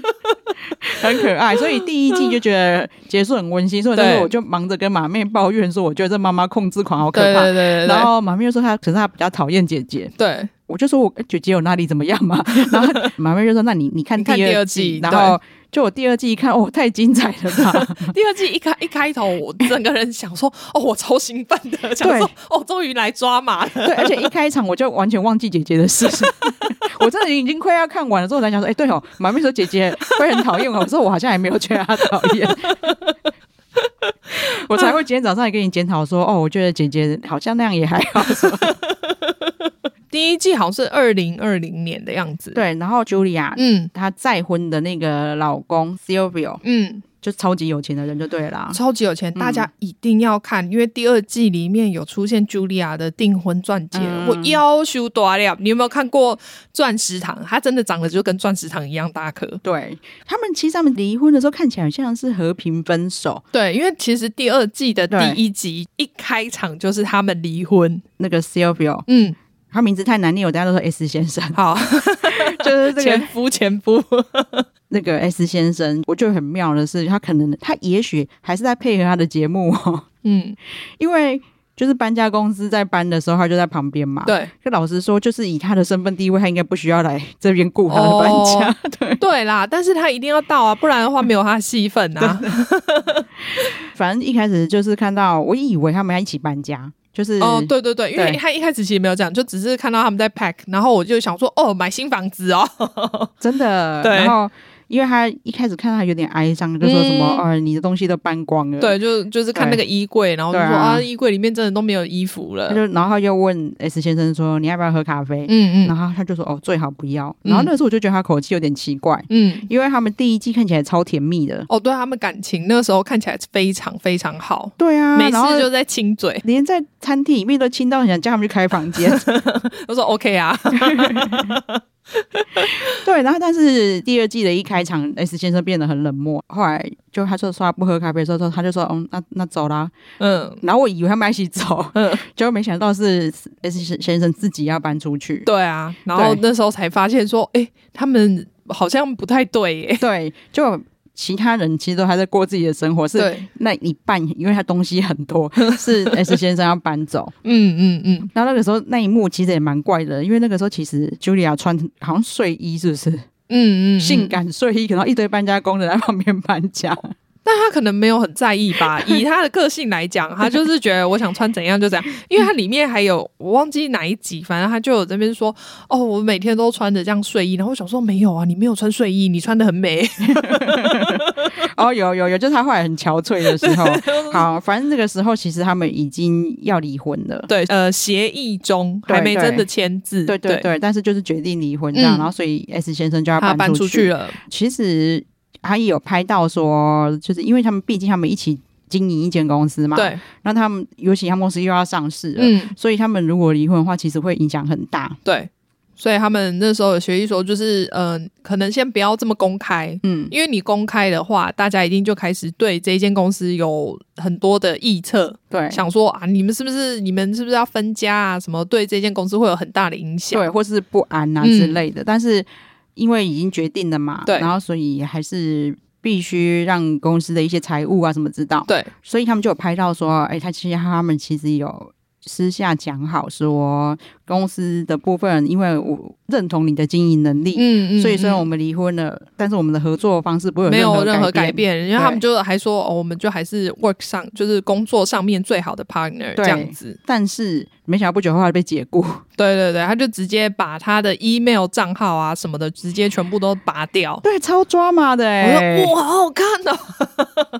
B: 很可爱。所以第一季就觉得结束很温馨，所以那时候我就忙着跟马妹抱怨说，我觉得这妈妈控制狂好可怕。对对对对，然后马妹又说她，可是她比较讨厌姐姐。
C: 对，
B: 我就说我姐姐有哪里怎么样嘛？然后马妹就说，那你你看第二季，然后。就我第二季一看，哦，太精彩了吧！
C: 第二季一开一开头，我整个人想说，哦，我超兴奋的，想说，哦，终于来抓马了。
B: 对，而且一开场我就完全忘记姐姐的事情，我真的已经快要看完了之后才想说，哎、欸，对哦，马妹说姐姐会很讨厌我，我说我好像还没有觉得她讨厌，我才会今天早上也跟你检讨说，哦，我觉得姐姐好像那样也还好。
C: 第一季好像是二零二零年的样子，
B: 对。然后 Julia，嗯，她再婚的那个老公 Silvio，嗯，就超级有钱的人就对了，
C: 超级有钱，大家一定要看，嗯、因为第二季里面有出现 Julia 的订婚钻戒，嗯、我要求大了。你有没有看过钻石糖？它真的长得就跟钻石糖一样大颗。
B: 对他们，其实他们离婚的时候看起来像是和平分手。
C: 对，因为其实第二季的第一集一开场就是他们离婚，
B: 那个 Silvio，嗯。他名字太难念，我大家都说 S 先生。好，就是这个
C: 前夫前夫
B: 那个 S 先生，我觉得很妙的是，他可能他也许还是在配合他的节目哦。嗯，因为就是搬家公司在搬的时候，他就在旁边嘛。
C: 对，
B: 就老实说，就是以他的身份地位，他应该不需要来这边顾他的搬家。哦、对
C: 对啦，但是他一定要到啊，不然的话没有他戏份啊。
B: 反正一开始就是看到，我以为他们要一起搬家，就是
C: 哦，对对对，因为他一开始其实没有讲，就只是看到他们在 pack，然后我就想说，哦，买新房子哦，
B: 真的，
C: 对，
B: 然后。因为他一开始看他有点哀伤，就说什么、嗯、啊，你的东西都搬光了。
C: 对，就就是看那个衣柜，然后就说啊，啊，衣柜里面真的都没有衣服了。
B: 他就然后他又问 S 先生说，你要不要喝咖啡？嗯嗯，然后他就说哦，最好不要。然后那时候我就觉得他口气有点奇怪。嗯，因为他们第一季看起来超甜蜜的。
C: 哦，对，他们感情那个时候看起来非常非常好。
B: 对啊，
C: 每次就在亲嘴，
B: 连在餐厅里面都亲到很想叫他们去开房间。
C: 我说 OK 啊。
B: 对，然后但是第二季的一开场，S 先生变得很冷漠。后来就他说说他不喝咖啡的时候，他就说嗯，那那走啦。嗯，然后我以为他们一起走，嗯，结果没想到是 S 先生自己要搬出去。
C: 对啊，然后那时候才发现说，哎，他们好像不太对耶。
B: 对，就。其他人其实都还在过自己的生活，是那一半，因为他东西很多，是 S 先生要搬走。嗯嗯嗯。然后那个时候那一幕其实也蛮怪的，因为那个时候其实 Julia 穿好像睡衣，是不是？嗯嗯，性感睡衣，可能一堆搬家工人在旁边搬家。
C: 但他可能没有很在意吧，以他的个性来讲，他就是觉得我想穿怎样就怎样，因为他里面还有我忘记哪一集，反正他就有这边说，哦，我每天都穿着这样睡衣，然后我想说没有啊，你没有穿睡衣，你穿的很美。
B: 哦，有有有，就是他后来很憔悴的时候，好，反正那个时候其实他们已经要离婚了，
C: 对，呃，协议中还没真的签字，
B: 对对对，对，但是就是决定离婚这样，嗯、然后所以 S 先生就要搬出去，
C: 搬出去了，
B: 其实。他也有拍到说，就是因为他们毕竟他们一起经营一间公司嘛，
C: 对。
B: 那他们尤其他们公司又要上市了，嗯，所以他们如果离婚的话，其实会影响很大，
C: 对。所以他们那时候有协议说，就是嗯、呃，可能先不要这么公开，嗯，因为你公开的话，大家一定就开始对这一间公司有很多的臆测，
B: 对，
C: 想说啊，你们是不是你们是不是要分家啊？什么对这间公司会有很大的影响，
B: 对，或是不安啊之类的，嗯、但是。因为已经决定了嘛，
C: 对，
B: 然后所以还是必须让公司的一些财务啊什么知道，
C: 对，
B: 所以他们就有拍到说，哎，他其实他们其实有私下讲好说。公司的部分，因为我认同你的经营能力，嗯嗯，所以虽然我们离婚了，但是我们的合作方式不会有
C: 没有任何改变。因为他们就还说，哦，我们就还是 work 上，就是工作上面最好的 partner 这样子。
B: 但是没想到不久后来被解雇，
C: 对对对，他就直接把他的 email 账号啊什么的直接全部都拔掉，
B: 对，超抓马的哎、
C: 欸，我说哇，好好看哦，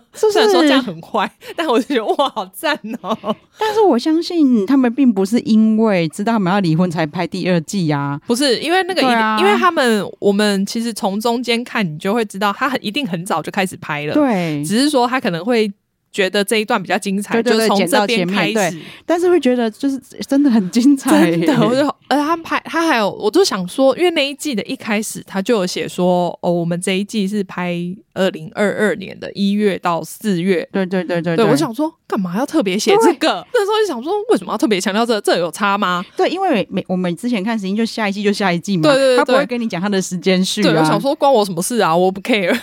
C: 虽然说这样很坏，但我就觉得哇，好赞哦。
B: 但是我相信他们并不是因为知道他们要离婚才拍第二季呀、啊，
C: 不是因为那个，啊、因为他们我们其实从中间看，你就会知道他很一定很早就开始拍了，
B: 对，
C: 只是说他可能会。觉得这一段比较精彩，
B: 对对对，
C: 就从这边开始
B: 对，但是会觉得就是真的很精彩，
C: 真的。我就而且他拍他还有，我就想说，因为那一季的一开始他就有写说，哦，我们这一季是拍二零二二年的一月到四月，
B: 对对对对，
C: 对。我想说，干嘛要特别写这个？那时候就想说，为什么要特别强调这个？这有差吗？
B: 对，因为每我们之前看时间就下一季就下一季嘛，
C: 对对对，
B: 他不会跟你讲他的时间序、啊。
C: 对，我想说关我什么事啊？我不 care。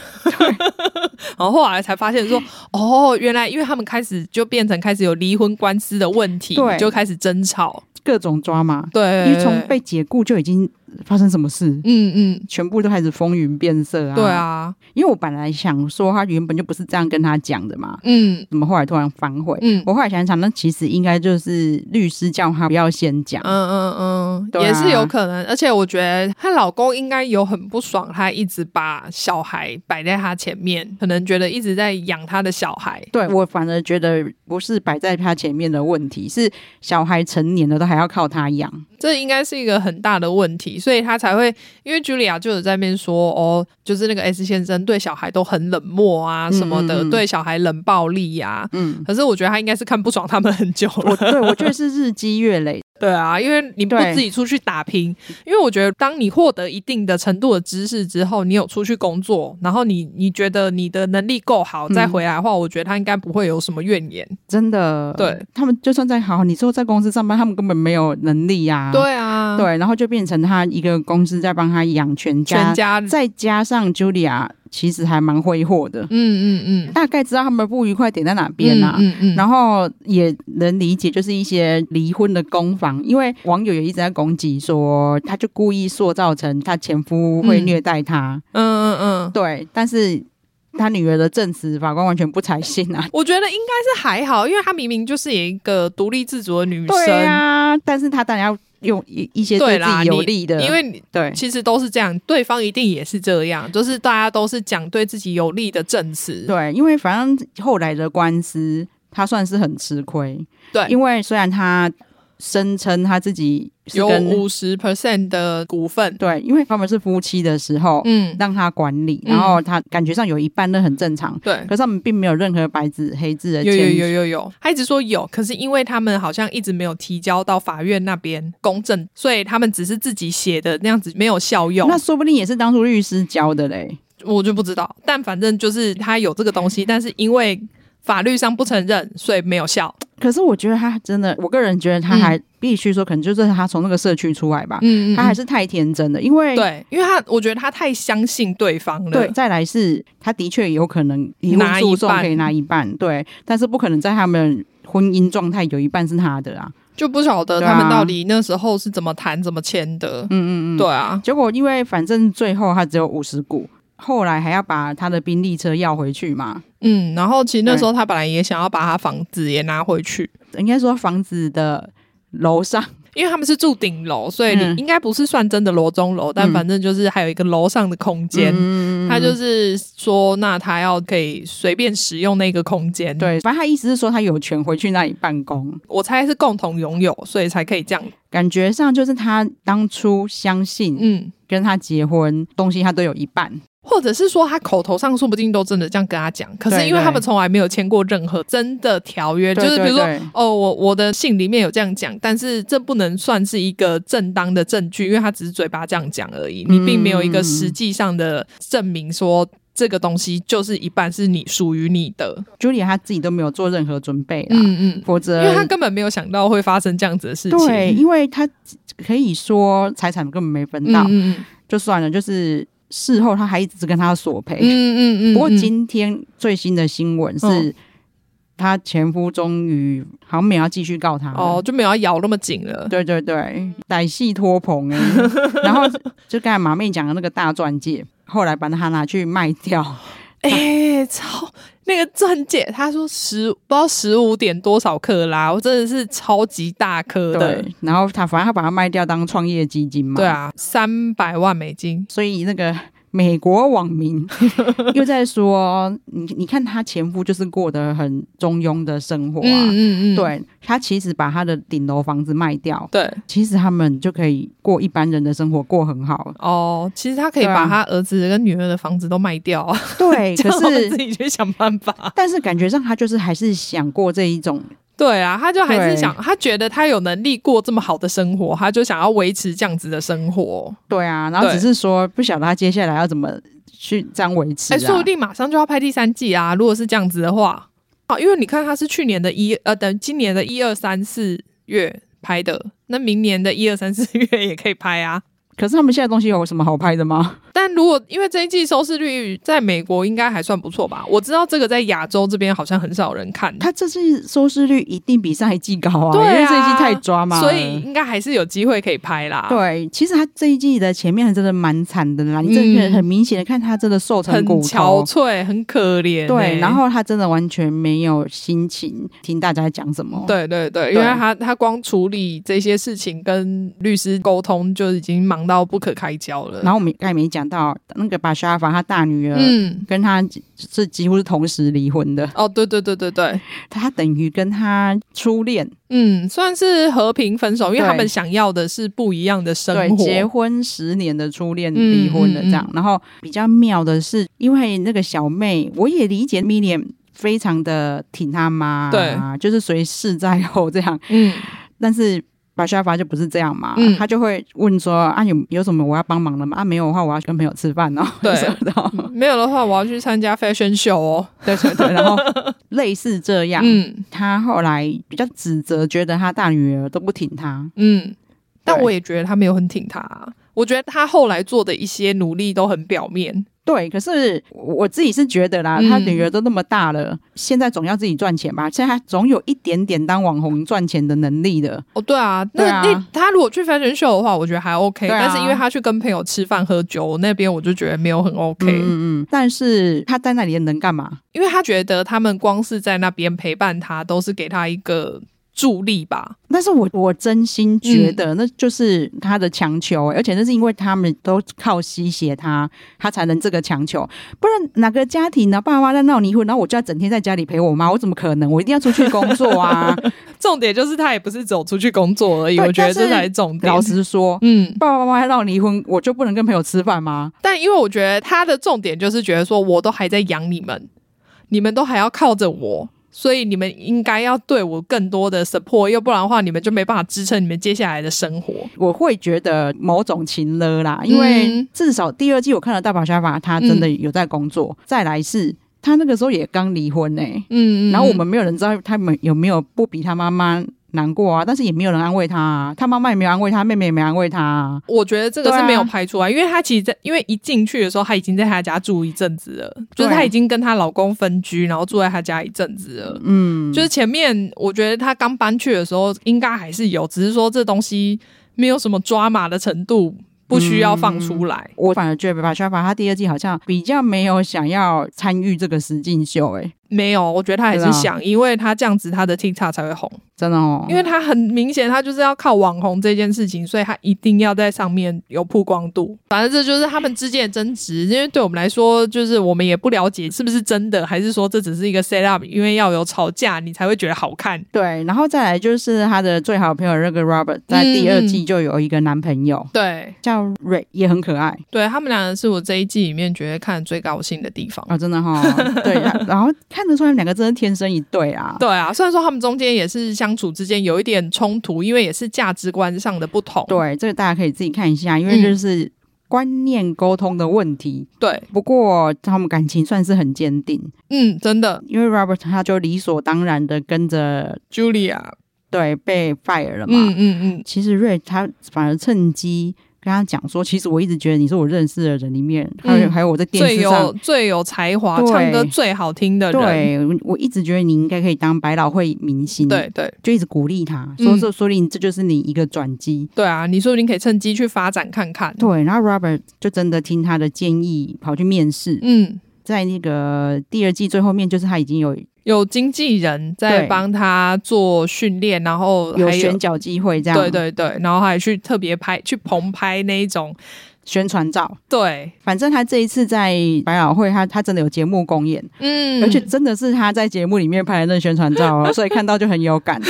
C: 然后后来才发现说，哦，原来因为他们开始。就变成开始有离婚官司的问题，对，就开始争吵，
B: 各种抓嘛。
C: 对，
B: 因为从被解雇就已经。发生什么事？嗯嗯，全部都开始风云变色啊！
C: 对啊，
B: 因为我本来想说他原本就不是这样跟他讲的嘛，嗯，怎么后来突然反悔？嗯，我后来想想，那其实应该就是律师叫他不要先讲，
C: 嗯嗯嗯，啊，也是有可能。而且我觉得她老公应该有很不爽，他一直把小孩摆在他前面，可能觉得一直在养他的小孩。
B: 对，我反而觉得不是摆在他前面的问题，是小孩成年了都还要靠他养，
C: 这应该是一个很大的问题。所以他才会，因为茱莉亚就有在那边说，哦，就是那个 S 先生对小孩都很冷漠啊，什么的，嗯嗯嗯，对小孩冷暴力呀、啊。嗯，可是我觉得他应该是看不爽他们很久了。
B: 我对我觉得是日积月累。
C: 对啊，因为你不自己出去打拼，因为我觉得当你获得一定的程度的知识之后，你有出去工作，然后你你觉得你的能力够好，再回来的话，嗯、我觉得他应该不会有什么怨言。
B: 真的，
C: 对
B: 他们就算再好，你说在公司上班，他们根本没有能力呀、啊。
C: 对啊，
B: 对，然后就变成他一个公司在帮他养全家，
C: 全家，
B: 再加上 Julia 其实还蛮挥霍的。嗯嗯嗯，大概知道他们不愉快点在哪边啊。嗯嗯，然后也能理解，就是一些离婚的攻防，因为网友也一直在攻击说，他就故意塑造成他前夫会虐待他。嗯嗯嗯，对，但是。他女儿的证词，法官完全不采信啊！
C: 我觉得应该是还好，因为他明明就是一个独立自主的女生。
B: 对啊，但是他当然要用一一些对自己有利的，
C: 因为对，其实都是这样，对方一定也是这样，就是大家都是讲对自己有利的证词。
B: 对，因为反正后来的官司，他算是很吃亏。对，因为虽然他。声称他自己
C: 有五十 percent 的股份，
B: 对，因为他们是夫妻的时候，嗯，让他管理，然后他感觉上有一半都很正常，对，可是他们并没有任何白纸黑字的，
C: 有有有有有，他一直说有，可是因为他们好像一直没有提交到法院那边公证，所以他们只是自己写的那样子没有效用，
B: 那说不定也是当初律师教的嘞，
C: 我就不知道，但反正就是他有这个东西，但是因为法律上不承认，所以没有效。
B: 可是我觉得他真的，我个人觉得他还必须说，可能就是他从那个社区出来吧，嗯，他还是太天真了，因为
C: 对，因为他我觉得他太相信对方了。
B: 对，再来是他的确有可能离婚诉讼可以拿一半，对，但是不可能在他们婚姻状态有一半是他的啊，
C: 就不晓得他们到底那时候是怎么谈怎么签的，嗯嗯嗯，对啊，
B: 结果因为反正最后他只有五十股。后来还要把他的宾利车要回去嘛？
C: 嗯，然后其实那时候他本来也想要把他房子也拿回去，
B: 应该说房子的楼上，
C: 因为他们是住顶楼，所以你应该不是算真的楼中楼，嗯、但反正就是还有一个楼上的空间。嗯、他就是说，那他要可以随便使用那个空间。
B: 对，反正他意思是说他有权回去那里办公。
C: 我猜是共同拥有，所以才可以这样。
B: 感觉上就是他当初相信，嗯，跟他结婚东西他都有一半。
C: 或者是说他口头上说不定都真的这样跟他讲，可是因为他们从来没有签过任何真的条约，对对对，就是比如说哦，我我的信里面有这样讲，但是这不能算是一个正当的证据，因为他只是嘴巴这样讲而已，你并没有一个实际上的证明说这个东西就是一半是你属于你的。
B: Julia 他自己都没有做任何准备啊，嗯嗯，否则
C: 因为他根本没有想到会发生这样子的事情，
B: 对，因为他可以说财产根本没分到，嗯嗯，就算了，就是。事后他还一直跟他索赔，嗯嗯嗯。不过今天最新的新闻是，他前夫终于好像没有要继续告他，
C: 哦，就没有要咬那么紧了。
B: 对对对，歹戏拖棚哎。然后就刚才马妹讲的那个大钻戒，后来把它拿去卖掉，
C: 哎、欸，超。那个钻戒，他说十不知道十五点多少克拉，我真的是超级大颗的。
B: 然后他反正他把它卖掉当创业基金嘛。
C: 对啊，三百万美金。
B: 所以那个。美国网民 又在说：“你你看，他前夫就是过得很中庸的生活啊。嗯嗯嗯，对，他其实把他的顶楼房子卖掉，对，其实他们就可以过一般人的生活，过很好。
C: 哦，其实他可以把他儿子跟女儿的房子都卖掉啊。
B: 对，可是
C: 自己去想办法。
B: 但是感觉上他就是还是想过这一种。”
C: 对啊，他就还是想，他觉得他有能力过这么好的生活，他就想要维持这样子的生活。
B: 对啊，然后只是说不晓得他接下来要怎么去这样维持啊。哎，说不
C: 定马上就要拍第三季啊！如果是这样子的话，啊，因为你看他是去年的一呃，等今年的一二三四月拍的，那明年的一二三四月也可以拍啊。
B: 可是他们现在东西有什么好拍的吗？
C: 但如果因为这一季收视率在美国应该还算不错吧？我知道这个在亚洲这边好像很少人看。
B: 他这季收视率一定比上一季高啊，对啊，因为这一季太抓嘛，
C: 所以应该还是有机会可以拍啦。
B: 对，其实他这一季的前面真的蛮惨的啦，嗯、你真的很明显的看他真的瘦成骨头，
C: 很憔悴，很可怜、欸。
B: 对，然后他真的完全没有心情听大家讲什么。
C: 对对对，对因为他他光处理这些事情跟律师沟通就已经忙到不可开交了。
B: 然后我们刚才没讲到。那个巴沙法他大女儿，嗯，跟他是几乎是同时离婚的。
C: 哦，对对对对对，
B: 他等于跟他初恋，
C: 嗯，算是和平分手，因为他们想要的是不一样的生活。
B: 结婚十年的初恋离婚了，这样。嗯嗯嗯、然后比较妙的是，因为那个小妹，我也理解米莲非常的挺他妈，对，就是随事在后这样，嗯，但是。巴沙发就不是这样嘛，嗯、他就会问说啊，有有什么我要帮忙的吗？啊，没有的话，我要跟朋友吃饭哦。
C: 对，没有的话，我要去参加 fashion show 哦。
B: 对对对，然后类似这样。嗯，他后来比较指责，觉得他大女儿都不挺他。嗯，
C: 但我也觉得他没有很挺他。我觉得他后来做的一些努力都很表面。
B: 对，可是我自己是觉得啦，他女儿都那么大了，嗯、现在总要自己赚钱吧？现在他总有一点点当网红赚钱的能力的。
C: 哦，对啊，那那、啊、他如果去 fashion show 的话，我觉得还 OK、啊。但是因为他去跟朋友吃饭喝酒，那边我就觉得没有很 OK。嗯
B: 嗯。但是他在那里能干嘛？
C: 因为他觉得他们光是在那边陪伴他，都是给他一个。助力吧，
B: 但是我我真心觉得那就是他的强求、而且那是因为他们都靠吸血他，他才能这个强求，不然哪个家庭呢？爸妈在闹离婚，然后我就要整天在家里陪我妈，我怎么可能？我一定要出去工作啊！
C: 重点就是他也不是走出去工作而已，我觉得这才是重点。
B: 老实说，嗯，爸爸妈妈闹离婚，我就不能跟朋友吃饭吗？
C: 但因为我觉得他的重点就是觉得说，我都还在养你们，你们都还要靠着我。所以你们应该要对我更多的 support，要不然的话，你们就没办法支撑你们接下来的生活。
B: 我会觉得某种情了啦，因为至少第二季我看了大宝沙法，他真的有在工作。嗯、再来是他那个时候也刚离婚呢、欸，嗯，然后我们没有人知道他们有没有不比他妈妈。难过啊，但是也没有人安慰他啊，他妈妈也没有安慰他，妹妹也没安慰他啊。
C: 我觉得这个是没有拍出来，啊、因为他其实在，因为一进去的时候，他已经在他家住一阵子了，就是他已经跟她老公分居，然后住在他家一阵子了。嗯，就是前面我觉得她刚搬去的时候，应该还是有，只是说这东西没有什么抓马的程度，不需要放出来。嗯、
B: 我反而觉得巴沙法他第二季好像比较没有想要参与这个实境秀、欸，诶。
C: 没有，我觉得他还是想，因为他这样子，他的 TikTok 才会红，
B: 真的哦。
C: 因为他很明显，他就是要靠网红这件事情，所以他一定要在上面有曝光度。反正这就是他们之间的争执，因为对我们来说，就是我们也不了解是不是真的，还是说这只是一个 set up，因为要有吵架你才会觉得好看。
B: 对，然后再来就是他的最好朋友那个 Robert，在第二季就有一个男朋友，
C: 嗯、对，
B: 叫 Ray，也很可爱。
C: 对，他们两个是我这一季里面觉得看最高兴的地方
B: 啊、哦，真的哈、哦。对，然 后。看得出来，两个真的天生一对啊！
C: 对啊，虽然说他们中间也是相处之间有一点冲突，因为也是价值观上的不同。
B: 对，这个大家可以自己看一下，因为就是观念沟通的问题。
C: 对、嗯，
B: 不过他们感情算是很坚定。
C: 嗯，真的，
B: 因为 Robert 他就理所当然的跟着
C: Julia，
B: 对，被 fire 了嘛。
C: 嗯嗯嗯。
B: 其实 Ray 他反而趁机。跟他讲说，其实我一直觉得你是我认识的人里面，还有、嗯、还有我在电视上最
C: 有最有才华、唱歌最好听的人。
B: 对，我一直觉得你应该可以当百老汇明星。
C: 对对，
B: 就一直鼓励他，说说说不定这就是你一个转机。
C: 对啊，你说不定可以趁机去发展看看。
B: 对，然后 Robert 就真的听他的建议跑去面试。嗯，在那个第二季最后面，就是他已经有。
C: 有经纪人在帮他做训练，然后还有，
B: 有选角机会，这样
C: 对对对，然后还去特别拍去棚拍那一种
B: 宣传照。
C: 对，
B: 反正他这一次在百老汇，他他真的有节目公演，嗯，而且真的是他在节目里面拍的那宣传照哦，所以看到就很有感。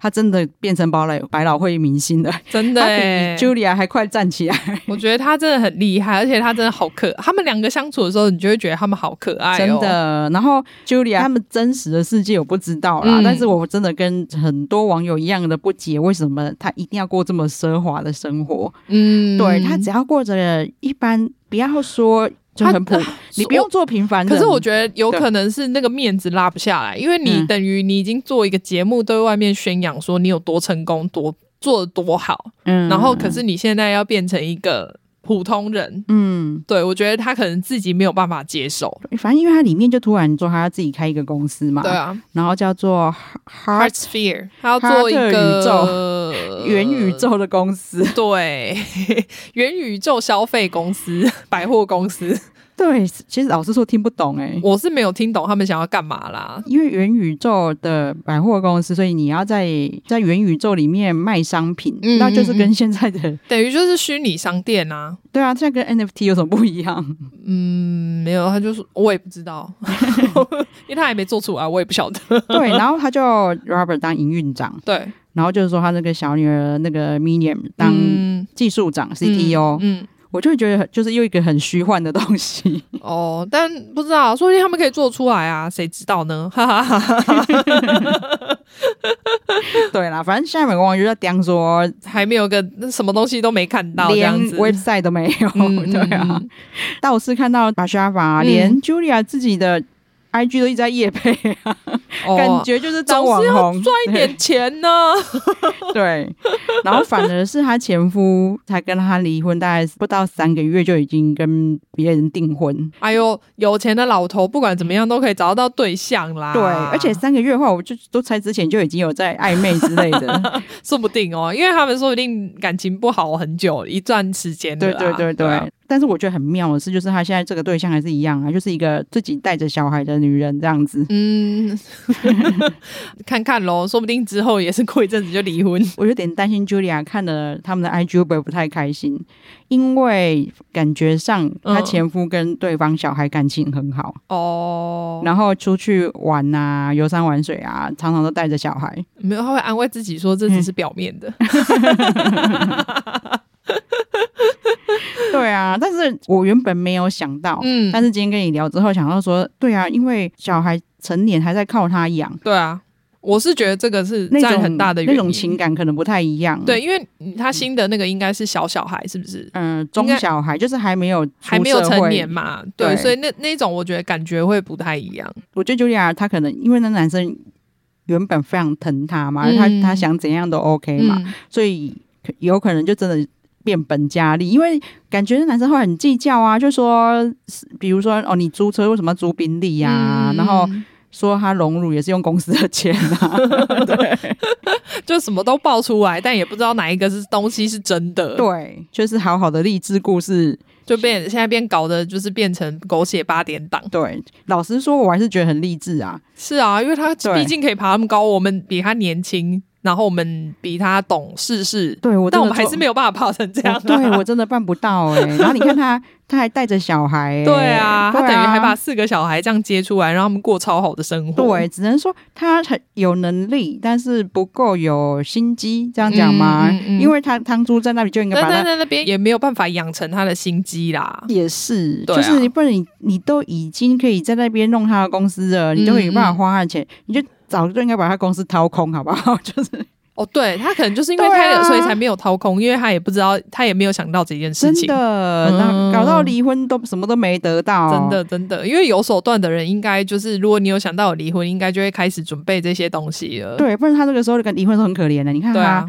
B: 他真的变成百老百老汇明星了，
C: 真的，比
B: Julia 还快站起来。
C: 我觉得他真的很厉害，而且他真的好可。他们两个相处的时候，你就会觉得他们好可爱，哦，
B: 真的。然后 Julia 他们真实的世界我不知道啦，嗯，但是我真的跟很多网友一样的不解，为什么他一定要过这么奢华的生活？嗯，对，他只要过着一般，不要说。就很普，你不用做平凡的。
C: 可是我觉得有可能是那个面子拉不下来，因为你等于你已经做一个节目，对外面宣扬说你有多成功，多做的多好。嗯，然后可是你现在要变成一个普通人，嗯，对，我觉得他可能自己没有办法接受。
B: 反正因为他里面就突然说他要自己开一个公司嘛，
C: 对啊，
B: 然后叫做
C: Heartsphere，他要做一个
B: 宇宙元宇宙的公司，
C: 对，元宇宙消费公司，百货公司。
B: 对，其实老实说听不懂哎、欸，
C: 我是没有听懂他们想要干嘛啦。
B: 因为元宇宙的百货公司，所以你要在在元宇宙里面卖商品，嗯、那就是跟现在的
C: 等于就是虚拟商店啊。
B: 对啊，这跟 NFT 有什么不一样？
C: 嗯，没有，他就是我也不知道，因为他还没做出来，我也不晓得。
B: 对，然后他就 Robert 当营运长，
C: 对，
B: 然后就是说他那个小女儿那个 minium 当技术长、嗯、CTO，嗯。嗯我就会觉得，就是又一个很虚幻的东西
C: 哦，但不知道，说不定他们可以做出来啊，谁知道呢？哈哈哈哈哈。
B: 对啦，反正现在美国网友在讲说，
C: 还没有个什么东西都没看到，
B: 连 website 都没有。嗯、对啊，倒是看到巴沙法连 Julia 自己的 IG 都一直在夜配啊，感觉就是当网红
C: 赚一点钱呢。
B: 对，然后反而是她前夫才跟她离婚，大概不到三个月就已经跟别人订婚。
C: 哎呦，有钱的老头不管怎么样都可以找到对象啦。
B: 对，而且三个月的话，我就都猜之前就已经有在暧昧之类的，
C: 说不定哦，因为他们说不定感情不好很久一段时间。
B: 对对对对。对但是我觉得很妙的是，就是他现在这个对象还是一样啊，就是一个自己带着小孩的女人这样子。
C: 嗯，看看喽，说不定之后也是过一阵子就离婚。
B: 我有点担心 Julia 看了他们的 IG 会不会不太开心，因为感觉上她前夫跟对方小孩感情很好哦，嗯、然后出去玩啊，游山玩水啊，常常都带着小孩。
C: 没有，他会安慰自己说这只是表面的。
B: 对啊，但是我原本没有想到，嗯，但是今天跟你聊之后，想到说，对啊，因为小孩成年还在靠他养，
C: 对啊，我是觉得这个是占很大的原因，
B: 那种情感可能不太一样，
C: 对，因为他新的那个应该是小小孩，是不是？
B: 嗯，中小孩就是还没有
C: 还没有成年嘛，对，对。所以那那种我觉得感觉会不太一样。
B: 我觉得 Julia 他可能因为那男生原本非常疼他嘛，嗯、他他想怎样都 OK 嘛，嗯、所以有可能就真的。变本加厉，因为感觉男生会很计较啊，就说，比如说哦，你租车为什么租宾利呀？然后说他荣辱也是用公司的钱啊，对，
C: 就什么都爆出来，但也不知道哪一个是东西是真的。
B: 对，就是好好的励志故事，
C: 就变现在变搞的，就是变成狗血八点档。
B: 对，老实说，我还是觉得很励志啊。
C: 是啊，因为他毕竟可以爬那么高，我们比他年轻。然后我们比他懂世事，
B: 对，我
C: 但我们还是没有办法泡成这样，啊。
B: 对，我真的办不到哎，欸。然后你看他，他还带着小孩，欸，
C: 对啊，他等于还把四个小孩这样接出来，让他们过超好的生活。
B: 对，只能说他很有能力，但是不够有心机，这样讲吗？嗯嗯嗯，因为他汤猪在那里就应该把他
C: 在那边也没有办法养成他的心机啦。
B: 也是，啊，就是你不然你你都已经可以在那边弄他的公司了，你都没办法花他的钱，你就。早就应该把他公司掏空，好不好？就是
C: 哦，对，他可能就是因为他、啊，所以才没有掏空，啊、因为他也不知道，他也没有想到这件事情。
B: 真的，那、嗯、搞到离婚都什么都没得到。
C: 真的，真的，因为有手段的人，应该就是如果你有想到有离婚，应该就会开始准备这些东西了。
B: 对，不然他这个时候跟离婚都很可怜的。你看他，啊、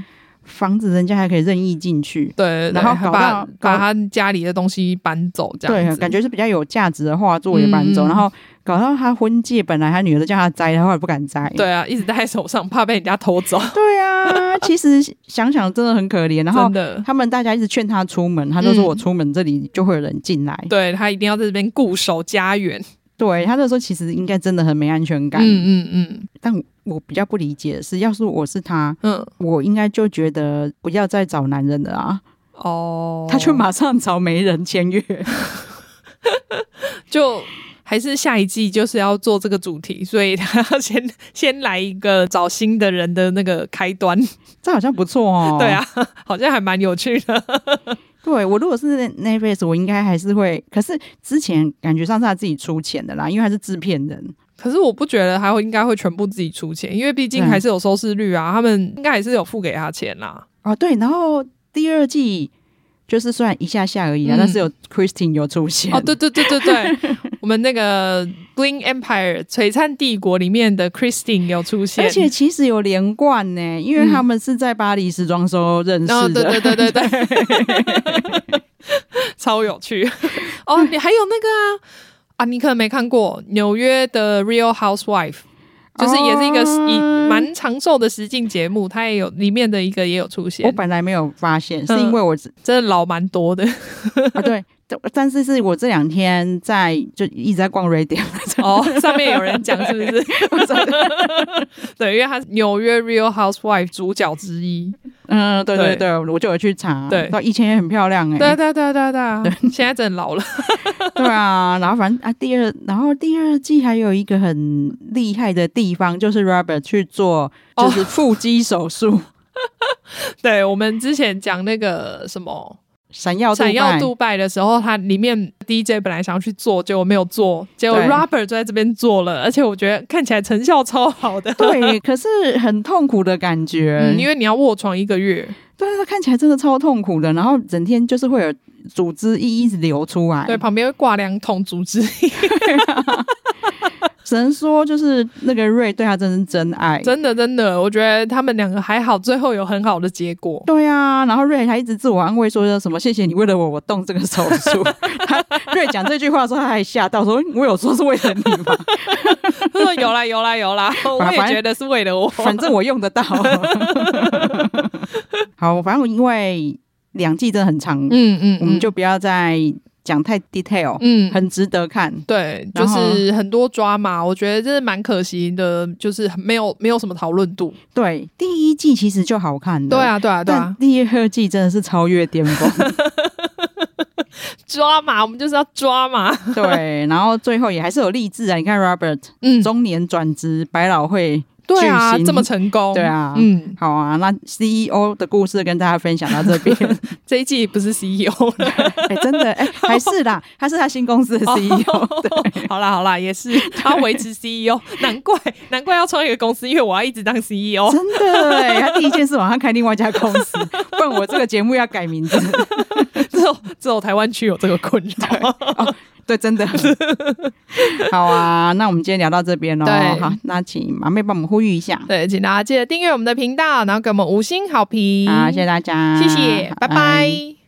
B: 房子人家还可以任意进去，
C: 对，然后搞把把他家里的东西搬走，这
B: 样感觉是比较有价值的画作也搬走，嗯、然后。搞到他婚戒，本来他女儿都叫他摘，他后来不敢摘。对
C: 啊，一直戴在手上，怕被人家偷走。
B: 对啊，其实想想真的很可怜。然后他们大家一直劝他出门，他就说我出门这里就会有人进来。
C: 嗯、对他一定要在这边固守家园。
B: 对他那时候其实应该真的很没安全感。嗯嗯嗯。但我比较不理解的是，要是我是他，嗯，我应该就觉得不要再找男人了啊。哦。他就马上找媒人签约，
C: 就。还是下一季就是要做这个主题，所以他要先先来一个找新的人的那个开端，
B: 这好像不错哦。
C: 对啊，好像还蛮有趣的。
B: 对，我如果是 Netflix，我应该还是会。可是之前感觉上是他自己出钱的啦，因为他是制片人。
C: 可是我不觉得他会应该会全部自己出钱，因为毕竟还是有收视率啊，他们应该还是有付给他钱啦。
B: 哦，对，然后第二季。就是虽然一下下而已啊，嗯、但是有 Christine 有出现。
C: 哦，对对对对对，我们那个 Bling Empire 璀璨帝国里面的 Christine 有出现，
B: 而且其实有连贯呢，因为他们是在巴黎时装周认识的，
C: 嗯、对对对对对，超有趣。哦！你还有那个啊啊，你可能没看过纽约的 Real Housewife。就是也是一个以蛮长寿的实境节目，它也有里面的一个也有出现。
B: 我本来没有发现，是因为我
C: 真的老蛮多的
B: 啊。对，但是是我这两天在就一直在逛 Reddit
C: 哦，上面有人讲是不是？对，因为他是纽约 Real Housewife 主角之一。
B: 嗯，对对对，我就有去查。对，以前也很漂亮哎。
C: 对对对对对，现在真的老了。
B: 对啊，然后反正啊，第二，然后第二季还有一个很厉害的地方，就是 Robert 去做就是腹肌手术。
C: 对，我们之前讲那个什么。
B: 闪耀
C: 闪耀杜拜的时候，它里面 DJ 本来想要去做，结果没有做，结果 Robert 就在这边做了，而且我觉得看起来成效超好的。
B: 对，可是很痛苦的感觉，
C: 嗯、因为你要卧床一个月。
B: 对，他看起来真的超痛苦的，然后整天就是会有组织液一直流出来，
C: 对，旁边会挂两桶组织液。
B: 只能说就是那个瑞对他真是真爱，
C: 真的真的，我觉得他们两个还好，最后有很好的结果。
B: 对啊，然后瑞还一直自我安慰说什么谢谢你为了我我动这个手术。瑞讲这句话的时候他还吓到说我有说是为了你吗？
C: 他说有啦有啦有啦，我也觉得是为了我，
B: 反正我用得到。好，反正因为两季真的很长，嗯嗯，嗯，我们就不要再讲太 detail，嗯，很值得看。
C: 对，就是很多抓马，我觉得这是蛮可惜的，就是没有没有什么讨论度。
B: 对，第一季其实就好看的，
C: 对啊对啊对啊，
B: 第二季真的是超越巅峰。
C: 抓马，我们就是要抓马。
B: 对，然后最后也还是有励志啊！你看 Robert，嗯，中年转职，百老汇。
C: 对啊，这么成功，
B: 对啊，嗯，好啊，那 CEO 的故事跟大家分享到这边。
C: 这一季不是 CEO 了，
B: 哎，真的，哎，还是啦，他是他新公司的 CEO。对，
C: 好啦好啦，也是他维持 CEO，难怪难怪要创一个公司，因为我要一直当 CEO。
B: 真的，哎，他第一件事马上开另外一家公司，不然我这个节目要改名字。
C: 只有只有台湾区有这个困扰。
B: 对，真的 好啊！那我们今天聊到这边喽。对，好，那请马妹帮我们呼吁一下。
C: 对，请大家记得订阅我们的频道，然后给我们五星好评。
B: 好，谢谢大家，
C: 谢谢，拜拜。拜拜。